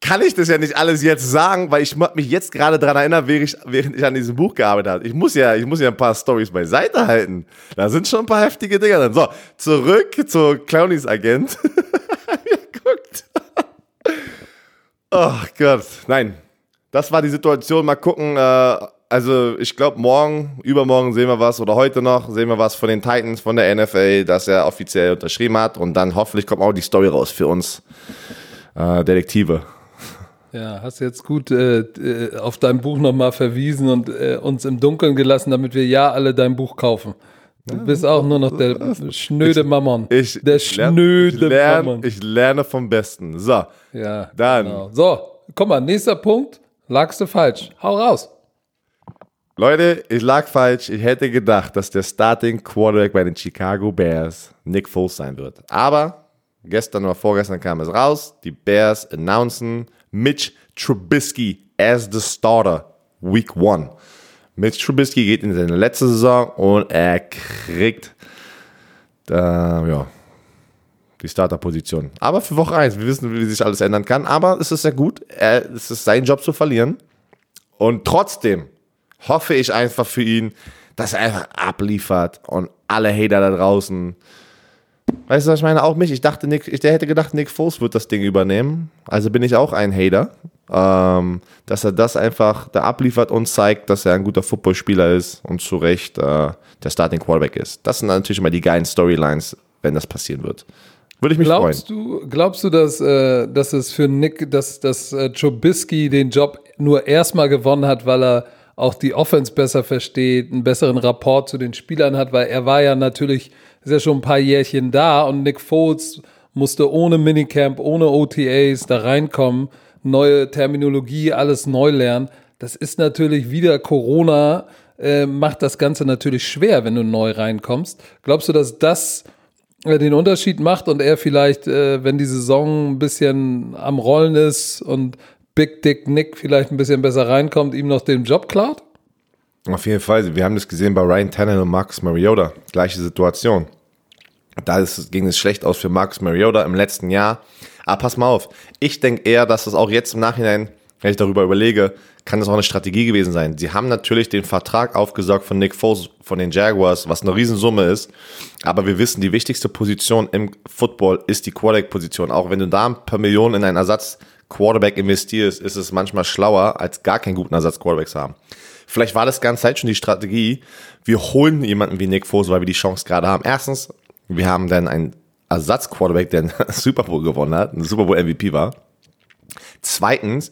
Speaker 2: kann ich das ja nicht alles jetzt sagen, weil ich mich jetzt gerade daran erinnern, während ich, an diesem Buch gearbeitet habe. Ich muss ja, ich muss ja ein paar Stories beiseite halten. Da sind schon ein paar heftige Dinger drin. So, zurück zu Clownies Agent. Guckt. Oh Gott, nein. Das war die Situation. Mal gucken. Äh, also ich glaube, morgen, übermorgen sehen wir was oder heute noch sehen wir was von den Titans, von der NFL, dass er offiziell unterschrieben hat. Und dann hoffentlich kommt auch die Story raus für uns äh, Detektive.
Speaker 1: Ja, hast jetzt gut äh, äh auf dein Buch nochmal verwiesen und äh, uns im Dunkeln gelassen, damit wir ja alle dein Buch kaufen. Du bist auch nur noch der schnöde Mammon.
Speaker 2: Ich,
Speaker 1: der schnöde
Speaker 2: ich lerne, Mammon. Ich lerne vom Besten. So.
Speaker 1: Ja. Dann. Genau. So, komm mal, nächster Punkt. Lagst du falsch. Hau raus.
Speaker 2: Leute, ich lag falsch. Ich hätte gedacht, dass der Starting Quarterback bei den Chicago Bears Nick Foles sein wird. Aber gestern oder vorgestern kam es raus. Die Bears announcen Mitch Trubisky as the starter Week 1. Mitch Trubisky geht in seine letzte Saison und er kriegt äh, ja, die Starterposition. Aber für Woche 1, wir wissen, wie sich alles ändern kann, aber es ist ja gut. Er, es ist sein Job zu verlieren. Und trotzdem hoffe ich einfach für ihn, dass er einfach abliefert und alle Hater da draußen. Weißt du, was ich meine? Auch mich. Ich dachte, Nick, ich hätte gedacht, Nick Foles wird das Ding übernehmen. Also bin ich auch ein Hater ähm, dass er das einfach da abliefert und zeigt, dass er ein guter Footballspieler ist und zu Recht äh, der Starting Quarterback ist. Das sind natürlich immer die geilen Storylines, wenn das passieren wird. Würde ich mich
Speaker 1: glaubst
Speaker 2: freuen.
Speaker 1: Du, glaubst du, dass, äh, dass es für Nick, dass, dass äh, Trubisky den Job nur erstmal gewonnen hat, weil er auch die Offense besser versteht, einen besseren Rapport zu den Spielern hat, weil er war ja natürlich, ist ja schon ein paar Jährchen da und Nick Foles musste ohne Minicamp, ohne OTAs da reinkommen, neue Terminologie, alles neu lernen. Das ist natürlich wieder Corona, äh, macht das Ganze natürlich schwer, wenn du neu reinkommst. Glaubst du, dass das äh, den Unterschied macht und er vielleicht, äh, wenn die Saison ein bisschen am Rollen ist und Big Dick Nick vielleicht ein bisschen besser reinkommt, ihm noch den Job klaut?
Speaker 2: Auf jeden Fall. Wir haben das gesehen bei Ryan Tannehill und Marcus Mariota. Gleiche Situation. Da ist, ging es schlecht aus für Marcus Mariota im letzten Jahr. Aber pass mal auf. Ich denke eher, dass es auch jetzt im Nachhinein, wenn ich darüber überlege, kann das auch eine Strategie gewesen sein. Sie haben natürlich den Vertrag aufgesaugt von Nick Foles von den Jaguars, was eine Riesensumme ist. Aber wir wissen, die wichtigste Position im Football ist die Quarterback-Position. Auch wenn du da ein paar Millionen in einen Ersatz Quarterback investierst, ist es manchmal schlauer, als gar keinen guten Ersatz Quarterback zu haben. Vielleicht war das ganze Zeit schon die Strategie, wir holen jemanden wie Nick Foles, weil wir die Chance gerade haben. Erstens, wir haben dann einen Ersatz-Quarterback, der einen Super Bowl gewonnen hat, ein Super Bowl MVP war. Zweitens,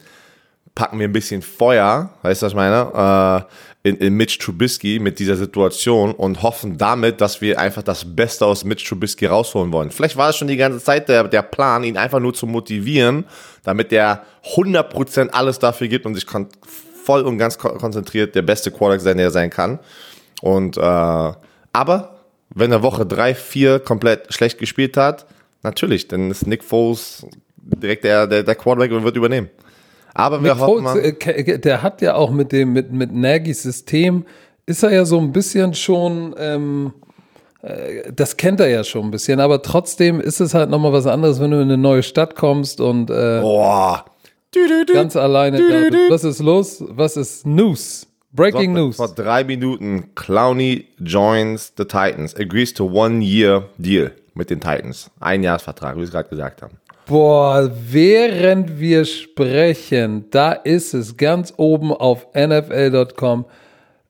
Speaker 2: packen wir ein bisschen Feuer, weißt du, was ich meine, äh, in, in Mitch Trubisky mit dieser Situation und hoffen damit, dass wir einfach das Beste aus Mitch Trubisky rausholen wollen. Vielleicht war es schon die ganze Zeit der, der Plan, ihn einfach nur zu motivieren, damit der 100% alles dafür gibt und sich voll und ganz konzentriert der beste Quarterback sein, der er sein kann. Und, äh, aber wenn er Woche drei, vier komplett schlecht gespielt hat, natürlich, dann ist Nick Foles direkt der, der, der Quarterback und wird übernehmen. Aber wir hoffen mal.
Speaker 1: Äh, der hat ja auch mit dem, mit, mit Nagy's System, ist er ja so ein bisschen schon, ähm, äh, das kennt er ja schon ein bisschen, aber trotzdem ist es halt nochmal was anderes, wenn du in eine neue Stadt kommst und äh,
Speaker 2: Boah.
Speaker 1: ganz alleine. Da, was ist los? Was ist News? Breaking News.
Speaker 2: Vor drei Minuten, Clowney joins the Titans, agrees to one year deal mit den Titans. Ein Jahresvertrag, wie wir es gerade gesagt haben.
Speaker 1: Boah, während wir sprechen, da ist es ganz oben auf NFL.com,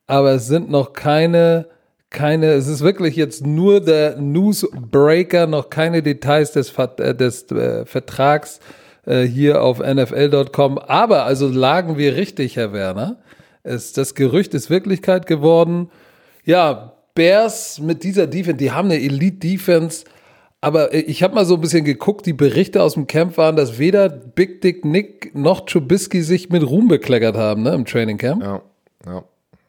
Speaker 1: aber es sind noch keine, keine, es ist wirklich jetzt nur der Newsbreaker, noch keine Details des, äh, des äh, Vertrags äh, hier auf NFL.com. Aber also lagen wir richtig, Herr Werner. Es, das Gerücht ist Wirklichkeit geworden. Ja, Bears mit dieser Defense, die haben eine Elite-Defense aber äh, ich habe mal so ein bisschen geguckt, die Berichte aus dem Camp waren, dass weder Big Dick Nick noch Trubisky sich mit Ruhm bekleckert haben, ne, im Training Camp.
Speaker 2: Ja, ja.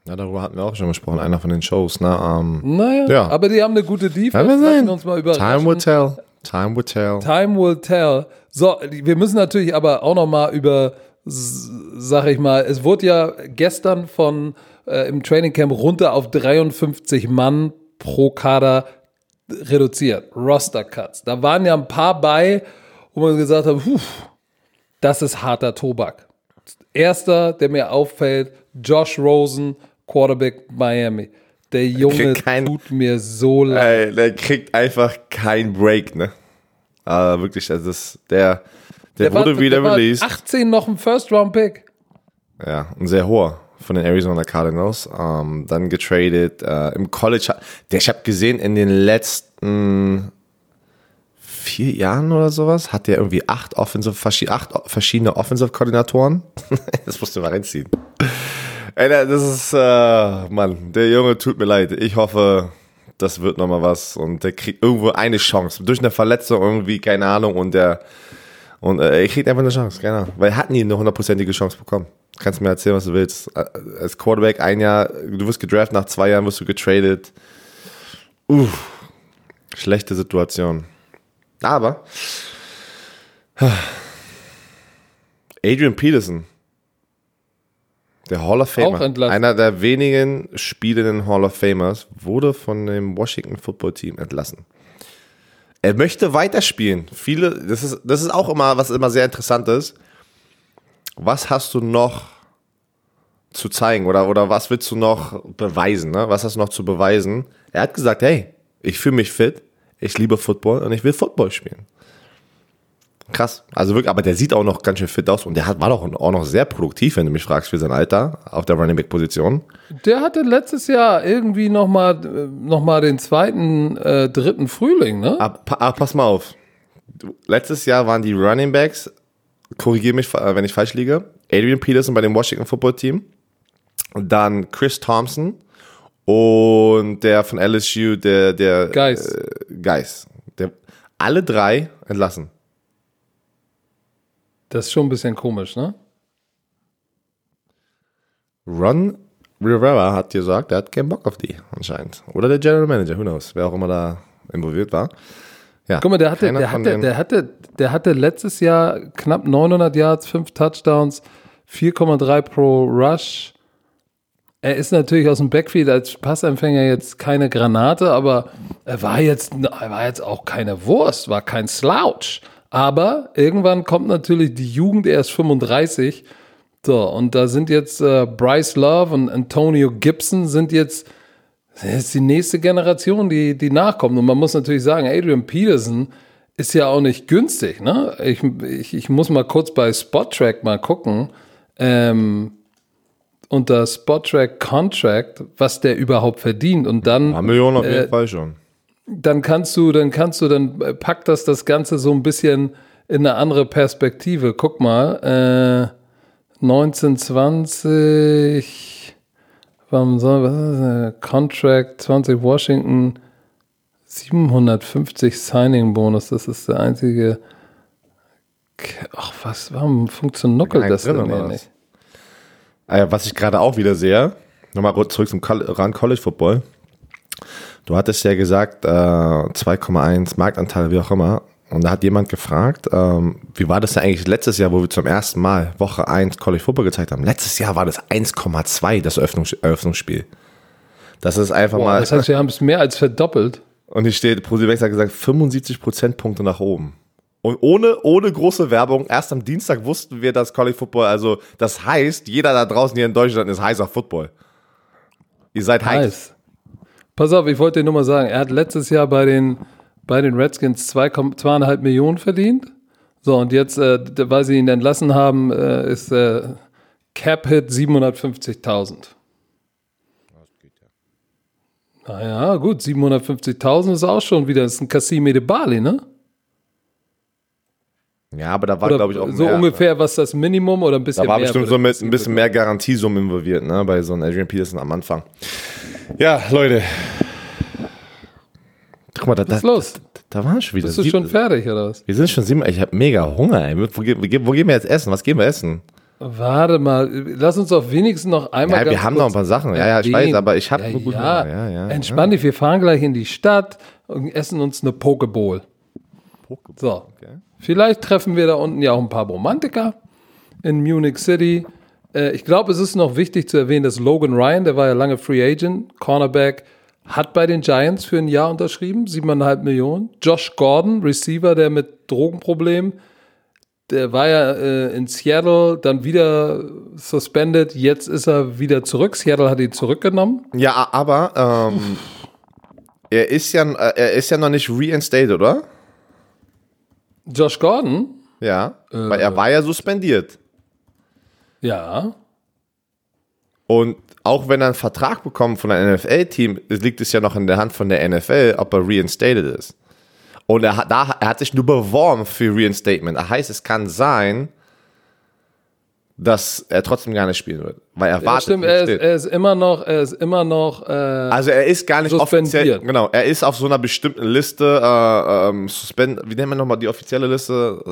Speaker 2: Ja, darüber hatten wir auch schon gesprochen, einer von den Shows, ne?
Speaker 1: Um, naja, ja. aber die haben eine gute Defense.
Speaker 2: Ja, wir uns mal überraschen. Time will tell. Time will tell.
Speaker 1: Time will tell. So, wir müssen natürlich aber auch noch mal über, sag ich mal, es wurde ja gestern von äh, im Training Camp runter auf 53 Mann pro Kader reduziert, Roster Cuts. Da waren ja ein paar bei, wo man gesagt hat, puh, das ist harter Tobak. Erster, der mir auffällt, Josh Rosen, Quarterback Miami. Der Junge kein, tut mir so leid.
Speaker 2: Ey, der kriegt einfach kein Break, ne? Aber wirklich, also das, der, der, der wurde war, wieder der released.
Speaker 1: 18 noch ein First-Round-Pick.
Speaker 2: Ja, ein sehr hoher von den Arizona Cardinals. Ähm, dann getradet äh, im College. Der, ich habe gesehen, in den letzten vier Jahren oder sowas hat der irgendwie acht, Offensive, acht verschiedene Offensive-Koordinatoren. das musst du mal reinziehen. Ey, das ist, äh, Mann, der Junge tut mir leid. Ich hoffe, das wird nochmal was und der kriegt irgendwo eine Chance. Durch eine Verletzung irgendwie, keine Ahnung, und der, und äh, er kriegt einfach eine Chance, keine Ahnung. Weil er hat nie eine hundertprozentige Chance bekommen. Kannst mir erzählen, was du willst. Als Quarterback ein Jahr, du wirst gedraftet, nach zwei Jahren wirst du getradet. Uff, schlechte Situation. Aber Adrian Peterson, der Hall of Famer, einer der wenigen spielenden Hall of Famers, wurde von dem Washington Football Team entlassen. Er möchte weiterspielen. Viele, das ist, das ist auch immer, was immer sehr interessant ist was hast du noch zu zeigen oder, oder was willst du noch beweisen? Ne? Was hast du noch zu beweisen? Er hat gesagt, hey, ich fühle mich fit, ich liebe Football und ich will Football spielen. Krass. Also wirklich, aber der sieht auch noch ganz schön fit aus und der hat, war doch auch noch sehr produktiv, wenn du mich fragst, für sein Alter auf der Running Back Position.
Speaker 1: Der hatte letztes Jahr irgendwie nochmal noch mal den zweiten, äh, dritten Frühling, ne?
Speaker 2: Ah, ah, pass mal auf. Letztes Jahr waren die Running Backs korrigiere mich, äh, wenn ich falsch liege, Adrian Peterson bei dem Washington Football Team, dann Chris Thompson und der von LSU, der, der
Speaker 1: Geis.
Speaker 2: Äh, Geis. Der, alle drei entlassen.
Speaker 1: Das ist schon ein bisschen komisch, ne?
Speaker 2: Ron Rivera hat gesagt, er hat keinen Bock auf die, anscheinend. Oder der General Manager, who knows, wer auch immer da involviert war. Ja,
Speaker 1: Guck mal, der hatte, der hatte, der hatte, der hatte letztes Jahr knapp 900 Yards, 5 Touchdowns, 4,3 pro Rush. Er ist natürlich aus dem Backfield als Passempfänger jetzt keine Granate, aber er war jetzt, er war jetzt auch keine Wurst, war kein Slouch. Aber irgendwann kommt natürlich die Jugend, er ist 35. So, und da sind jetzt äh, Bryce Love und Antonio Gibson sind jetzt das ist die nächste Generation, die, die nachkommt. Und man muss natürlich sagen, Adrian Peterson ist ja auch nicht günstig. Ne? Ich, ich, ich muss mal kurz bei Spottrack mal gucken. Ähm, unter Spottrack Contract, was der überhaupt verdient. Und dann,
Speaker 2: Ein Millionen auf jeden
Speaker 1: äh,
Speaker 2: Fall schon.
Speaker 1: dann kannst du, dann kannst du, dann äh, packt das das Ganze so ein bisschen in eine andere Perspektive. Guck mal, äh, 1920, warum soll, was ist das? Contract 20 Washington, 750 Signing Bonus, das ist der einzige. Ach, was, warum funktioniert das denn nicht?
Speaker 2: Äh, was ich gerade auch wieder sehe, nochmal kurz zurück zum ran College Football. Du hattest ja gesagt, äh, 2,1 Marktanteil, wie auch immer. Und da hat jemand gefragt, ähm, wie war das denn eigentlich letztes Jahr, wo wir zum ersten Mal Woche 1 College Football gezeigt haben? Letztes Jahr war das 1,2, das Eröffnungs Eröffnungsspiel. Das ist einfach
Speaker 1: Boah,
Speaker 2: mal.
Speaker 1: das heißt, wir haben es mehr als verdoppelt.
Speaker 2: Und hier steht, ProSieben hat gesagt, 75 Prozentpunkte nach oben. Und ohne, ohne große Werbung, erst am Dienstag wussten wir, dass College Football, also das heißt, jeder da draußen hier in Deutschland ist heiß auf Football. Ihr seid heiß.
Speaker 1: Nice. Pass auf, ich wollte dir nur mal sagen, er hat letztes Jahr bei den, bei den Redskins 2,5 2,5 Millionen verdient. So, und jetzt, äh, weil sie ihn entlassen haben, äh, ist äh, Cap-Hit 750.000. Naja, gut, 750.000 ist auch schon wieder, ist ein Cassime de Bali, ne?
Speaker 2: Ja, aber da war, glaube ich, auch
Speaker 1: so
Speaker 2: mehr.
Speaker 1: ungefähr, was das Minimum oder ein bisschen
Speaker 2: Da war
Speaker 1: mehr.
Speaker 2: bestimmt so mit ein bisschen mehr Garantiesummen involviert, ne, bei so einem Adrian Peterson am Anfang. Ja, Leute. Guck mal, da,
Speaker 1: Was
Speaker 2: da,
Speaker 1: ist los?
Speaker 2: da waren schon wieder.
Speaker 1: Bist du schon fertig, oder was?
Speaker 2: wir sind schon sieben. Ich habe mega Hunger, ey. Wo, wo, wo gehen wir jetzt essen? Was gehen wir essen?
Speaker 1: Warte mal, lass uns doch wenigstens noch einmal.
Speaker 2: Ja, wir haben noch ein paar Sachen. Ja, ja, ich weiß, aber ich habe
Speaker 1: ja,
Speaker 2: nur
Speaker 1: ja.
Speaker 2: Ja, ja.
Speaker 1: Entspann dich, wir fahren gleich in die Stadt und essen uns eine Pokeball. So. Vielleicht treffen wir da unten ja auch ein paar Romantiker in Munich City. Äh, ich glaube, es ist noch wichtig zu erwähnen, dass Logan Ryan, der war ja lange Free Agent, Cornerback, hat bei den Giants für ein Jahr unterschrieben, 7,5 Millionen. Josh Gordon, Receiver, der mit Drogenproblemen, der war ja äh, in Seattle, dann wieder suspended, jetzt ist er wieder zurück. Seattle hat ihn zurückgenommen.
Speaker 2: Ja, aber ähm, er ist ja, äh, er ist ja noch nicht reinstated, oder?
Speaker 1: Josh Gordon,
Speaker 2: Ja,
Speaker 1: Äh.
Speaker 2: weil er war ja suspendiert.
Speaker 1: ja,
Speaker 2: Und auch wenn er einen Vertrag bekommt von einem NFL-Team, liegt es ja noch in der Hand von der NFL, ob er reinstated ist. Und er hat, da, er hat sich nur beworben für Reinstatement. Das heißt, es kann sein, dass er trotzdem gar nicht spielen wird. Weil er
Speaker 1: ja
Speaker 2: wartet.
Speaker 1: stimmt, er ist, er ist immer noch, er ist immer noch, äh,
Speaker 2: also er ist gar nicht offiziell, genau, er ist auf so einer bestimmten Liste, äh, ähm, suspend, wie nennen wir nochmal die offizielle Liste?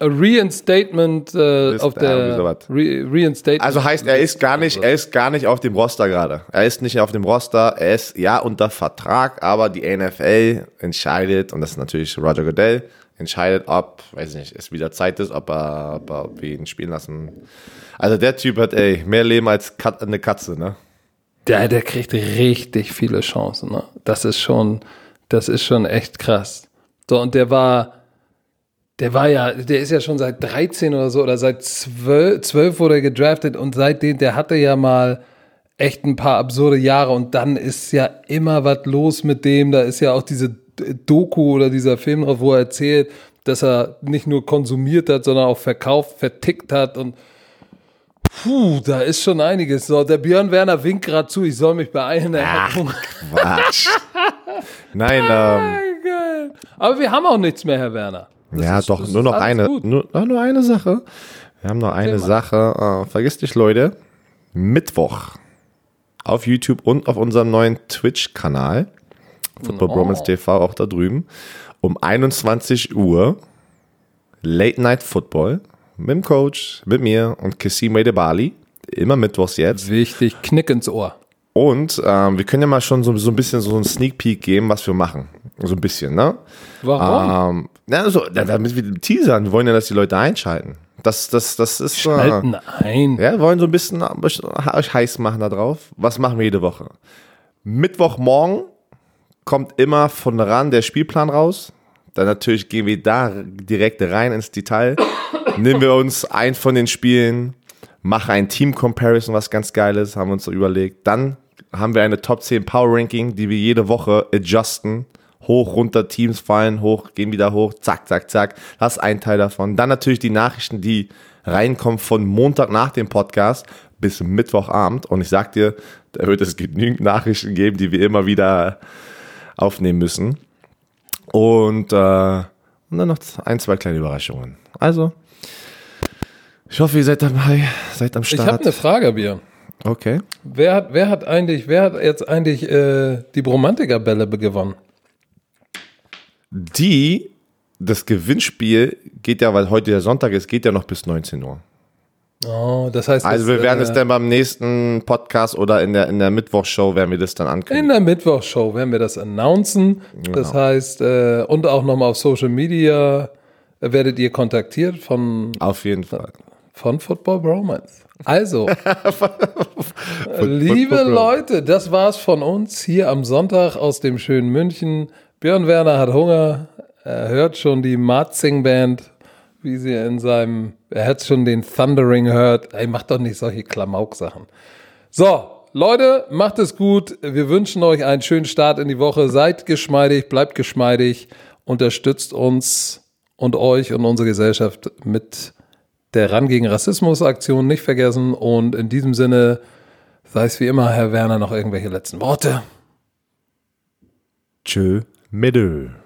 Speaker 1: A Reinstatement äh,
Speaker 2: Ist
Speaker 1: auf der
Speaker 2: sowas.
Speaker 1: Re Reinstatement.
Speaker 2: Also heißt, er ist gar nicht, er ist gar nicht auf dem Roster gerade. Er ist nicht auf dem Roster, er ist ja unter Vertrag, aber die NFL entscheidet, und das ist natürlich Roger Goodell, entscheidet, ob, weiß ich nicht, es wieder Zeit ist, ob er, ob, er, ob wir ihn spielen lassen. Also der Typ hat, ey, mehr Leben als Kat eine Katze, ne?
Speaker 1: Der, der kriegt richtig viele Chancen. Ne? Das ist schon, das ist schon echt krass. So, und der war, der war ja, der ist ja schon seit 13 oder so, oder seit 12, 12 wurde er gedraftet und seitdem, der hatte ja mal echt ein paar absurde Jahre und dann ist ja immer was los mit dem. Da ist ja auch diese Doku oder dieser Film drauf, wo er erzählt, dass er nicht nur konsumiert hat, sondern auch verkauft, vertickt hat und Puh, da ist schon einiges. So, der Björn Werner winkt gerade zu, ich soll mich beeilen. Hunger.
Speaker 2: Quatsch. Nein, ähm.
Speaker 1: Aber wir haben auch nichts mehr, Herr Werner. Das
Speaker 2: ja,
Speaker 1: ist-
Speaker 2: doch, nur noch eine, nur, ach, nur eine Sache. Wir haben noch eine
Speaker 1: mal.
Speaker 2: Sache, äh, vergiss nicht, Leute. Mittwoch auf YouTube und auf unserem neuen Twitch-Kanal. Football oh. Bromance TV auch da drüben. Um 21 Uhr Late Night Football mit dem Coach, mit mir und Kassim Bali. Immer mittwochs jetzt.
Speaker 1: Wichtig, Knick ins Ohr.
Speaker 2: Und ähm, wir können ja mal schon so, so ein bisschen so einen Sneak Peek geben, was wir machen. So ein bisschen, ne?
Speaker 1: Warum?
Speaker 2: Ähm, na, so, damit wir teasern. Wir wollen ja, dass die Leute einschalten. Das, das, das ist.
Speaker 1: Schalten äh, ein.
Speaker 2: Ja, wir wollen so ein bisschen euch heiß machen da drauf. Was machen wir jede Woche? Mittwochmorgen kommt immer von ran der Spielplan raus. Dann natürlich gehen wir da direkt rein ins Detail. Nehmen wir uns ein von den Spielen, machen ein Team-Comparison, was ganz geil ist, haben wir uns so überlegt. Dann haben wir eine Top 10 Power Ranking, die wir jede Woche adjusten. Hoch, runter, Teams fallen, hoch, gehen wieder hoch, zack, zack, zack. Das ist ein Teil davon. Dann natürlich die Nachrichten, die reinkommen von Montag nach dem Podcast bis Mittwochabend. Und ich sag dir, da wird es genügend Nachrichten geben, die wir immer wieder aufnehmen müssen. Und, äh, und dann noch ein, zwei kleine Überraschungen. Also, ich hoffe, ihr seid dabei, seid am Start.
Speaker 1: Ich habe eine Frage, Bier.
Speaker 2: Okay.
Speaker 1: Wer hat, wer hat eigentlich, wer hat jetzt eigentlich äh, die Bromantiker-Bälle gewonnen?
Speaker 2: Die, das Gewinnspiel geht ja, weil heute der Sonntag ist, geht ja noch bis 19 Uhr.
Speaker 1: Oh, das heißt.
Speaker 2: Also wir werden äh, es dann beim nächsten Podcast oder in der, in der Mittwochshow werden wir das dann ankündigen.
Speaker 1: In der Mittwochshow werden wir das announcen. Genau. Das heißt, äh, und auch nochmal auf Social Media werdet ihr kontaktiert von.
Speaker 2: Auf jeden Fall.
Speaker 1: Von Football Bromance. Also, liebe Leute, das war's von uns hier am Sonntag aus dem schönen München. Björn Werner hat Hunger. Er hört schon die Marzing Band, wie sie in seinem, er hat schon den Thundering hört. Ey, macht doch nicht solche Klamauk-Sachen. So, Leute, macht es gut. Wir wünschen euch einen schönen Start in die Woche. Seid geschmeidig, bleibt geschmeidig, unterstützt uns und euch und unsere Gesellschaft mit der Ran gegen Rassismus-Aktion nicht vergessen. Und in diesem Sinne, sei es wie immer, Herr Werner, noch irgendwelche letzten Worte.
Speaker 2: Tschö, Mitte.